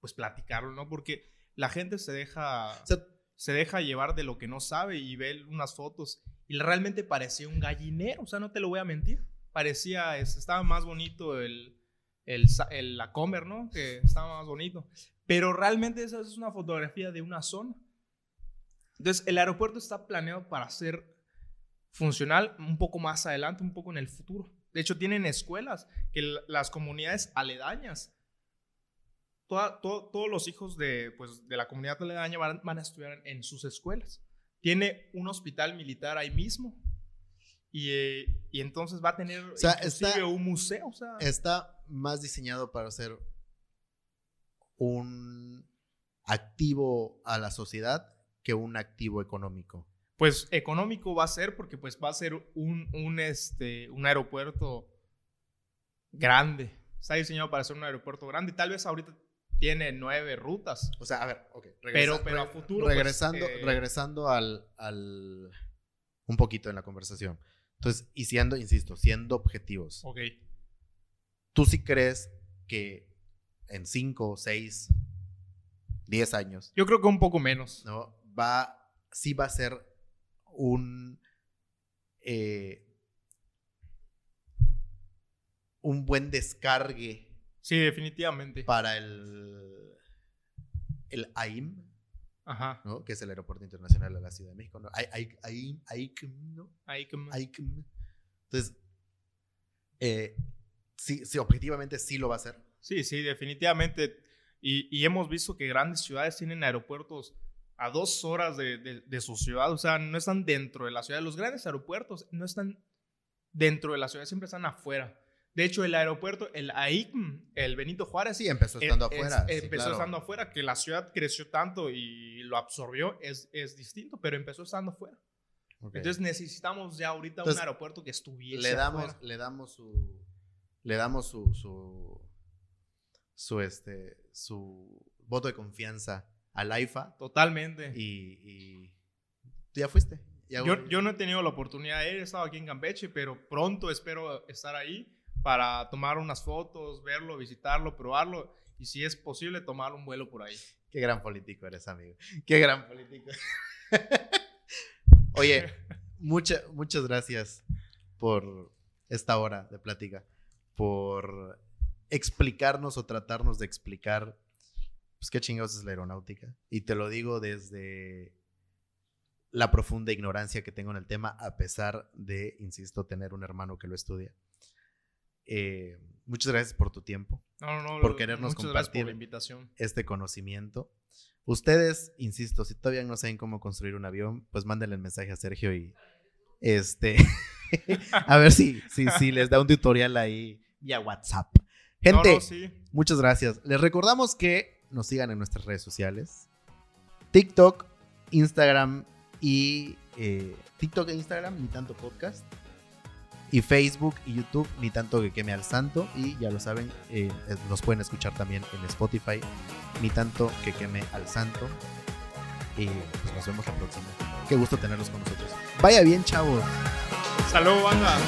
[SPEAKER 2] pues platicarlo, ¿no? Porque la gente se deja, se deja llevar de lo que no sabe y ve unas fotos y realmente parecía un gallinero, o sea, no te lo voy a mentir. Parecía, estaba más bonito el, el, el la comer, ¿no? Que estaba más bonito. Pero realmente esa es una fotografía de una zona. Entonces, el aeropuerto está planeado para ser funcional un poco más adelante, un poco en el futuro. De hecho, tienen escuelas que las comunidades aledañas, todos los hijos de, pues, de la comunidad aledaña van, a estudiar en sus escuelas. Tiene un hospital militar ahí mismo. Y, eh, y entonces va a tener un museo.
[SPEAKER 1] Está más diseñado para ser un activo a la sociedad que un activo económico?
[SPEAKER 2] Pues económico va a ser porque pues va a ser un, un, este, un aeropuerto grande. Está diseñado para ser un aeropuerto grande. Tal vez ahorita tiene nueve rutas.
[SPEAKER 1] O sea, a ver, ok.
[SPEAKER 2] pero, pero a futuro. Pues,
[SPEAKER 1] regresando, eh, regresando al, al, un poquito en la conversación. Entonces, y siendo, insisto, siendo objetivos.
[SPEAKER 2] Ok.
[SPEAKER 1] ¿Tú sí crees que en 5, 6, 10 años.
[SPEAKER 2] Yo creo que un poco menos.
[SPEAKER 1] ¿no? Va, sí va a ser un, eh, un buen descargue.
[SPEAKER 2] Sí, definitivamente.
[SPEAKER 1] Para el, el AIM.
[SPEAKER 2] Ajá.
[SPEAKER 1] ¿no? Que es el Aeropuerto Internacional de la Ciudad de México. ¿no? AIM, AICM, ¿no?
[SPEAKER 2] AICM.
[SPEAKER 1] AICM. Entonces, eh, sí, sí, objetivamente sí lo va a hacer.
[SPEAKER 2] Sí, sí, definitivamente. Y, hemos visto que grandes ciudades tienen aeropuertos a dos horas de, de- de su ciudad, o sea, no están dentro de la ciudad. Los grandes aeropuertos no están dentro de la ciudad, siempre están afuera. De hecho, el aeropuerto, el AICM, el Benito Juárez,
[SPEAKER 1] Sí, empezó estando
[SPEAKER 2] es-
[SPEAKER 1] afuera. sí,
[SPEAKER 2] empezó
[SPEAKER 1] claro.
[SPEAKER 2] estando afuera, que la ciudad creció tanto y lo absorbió, es, es distinto, pero empezó estando afuera.
[SPEAKER 1] Ok.
[SPEAKER 2] Entonces necesitamos ya ahorita
[SPEAKER 1] Entonces,
[SPEAKER 2] un aeropuerto que estuviese
[SPEAKER 1] le damos,
[SPEAKER 2] afuera.
[SPEAKER 1] le damos su. Le damos su. su. su este. su voto de confianza al AIFA.
[SPEAKER 2] Totalmente.
[SPEAKER 1] Y. y tú ya fuiste. Ya-
[SPEAKER 2] Yo, yo no he tenido la oportunidad de ir, he estado aquí en Campeche, pero pronto espero estar ahí para tomar unas fotos, verlo, visitarlo, probarlo y si es posible tomar un vuelo por ahí.
[SPEAKER 1] Qué gran político eres, amigo. Qué gran político. Oye, mucha- muchas gracias por esta hora de plática, por explicarnos o tratarnos de explicar, pues qué chingados es la aeronáutica. Y te lo digo desde la profunda ignorancia que tengo en el tema, a pesar de, insisto, tener un hermano que lo estudia. Eh, muchas gracias por tu tiempo
[SPEAKER 2] No, no, no.
[SPEAKER 1] Por querernos compartir.
[SPEAKER 2] por la invitación.
[SPEAKER 1] este conocimiento. Ustedes, insisto, si todavía no saben cómo construir un avión, pues mándenle el mensaje a Sergio y este a ver si, si, si les da un tutorial ahí vía WhatsApp. Gente,
[SPEAKER 2] No, no, sí.
[SPEAKER 1] muchas gracias. Les recordamos que nos sigan en nuestras redes sociales. TikTok, Instagram y eh, TikTok e Instagram, ni tanto podcast. Y Facebook y YouTube, ni tanto que queme al santo. Y ya lo saben, eh, eh, nos pueden escuchar también en Spotify, ni tanto que queme al santo. Y pues nos vemos la próxima. Qué gusto tenerlos con nosotros. Vaya bien, chavos.
[SPEAKER 2] Salud, banda.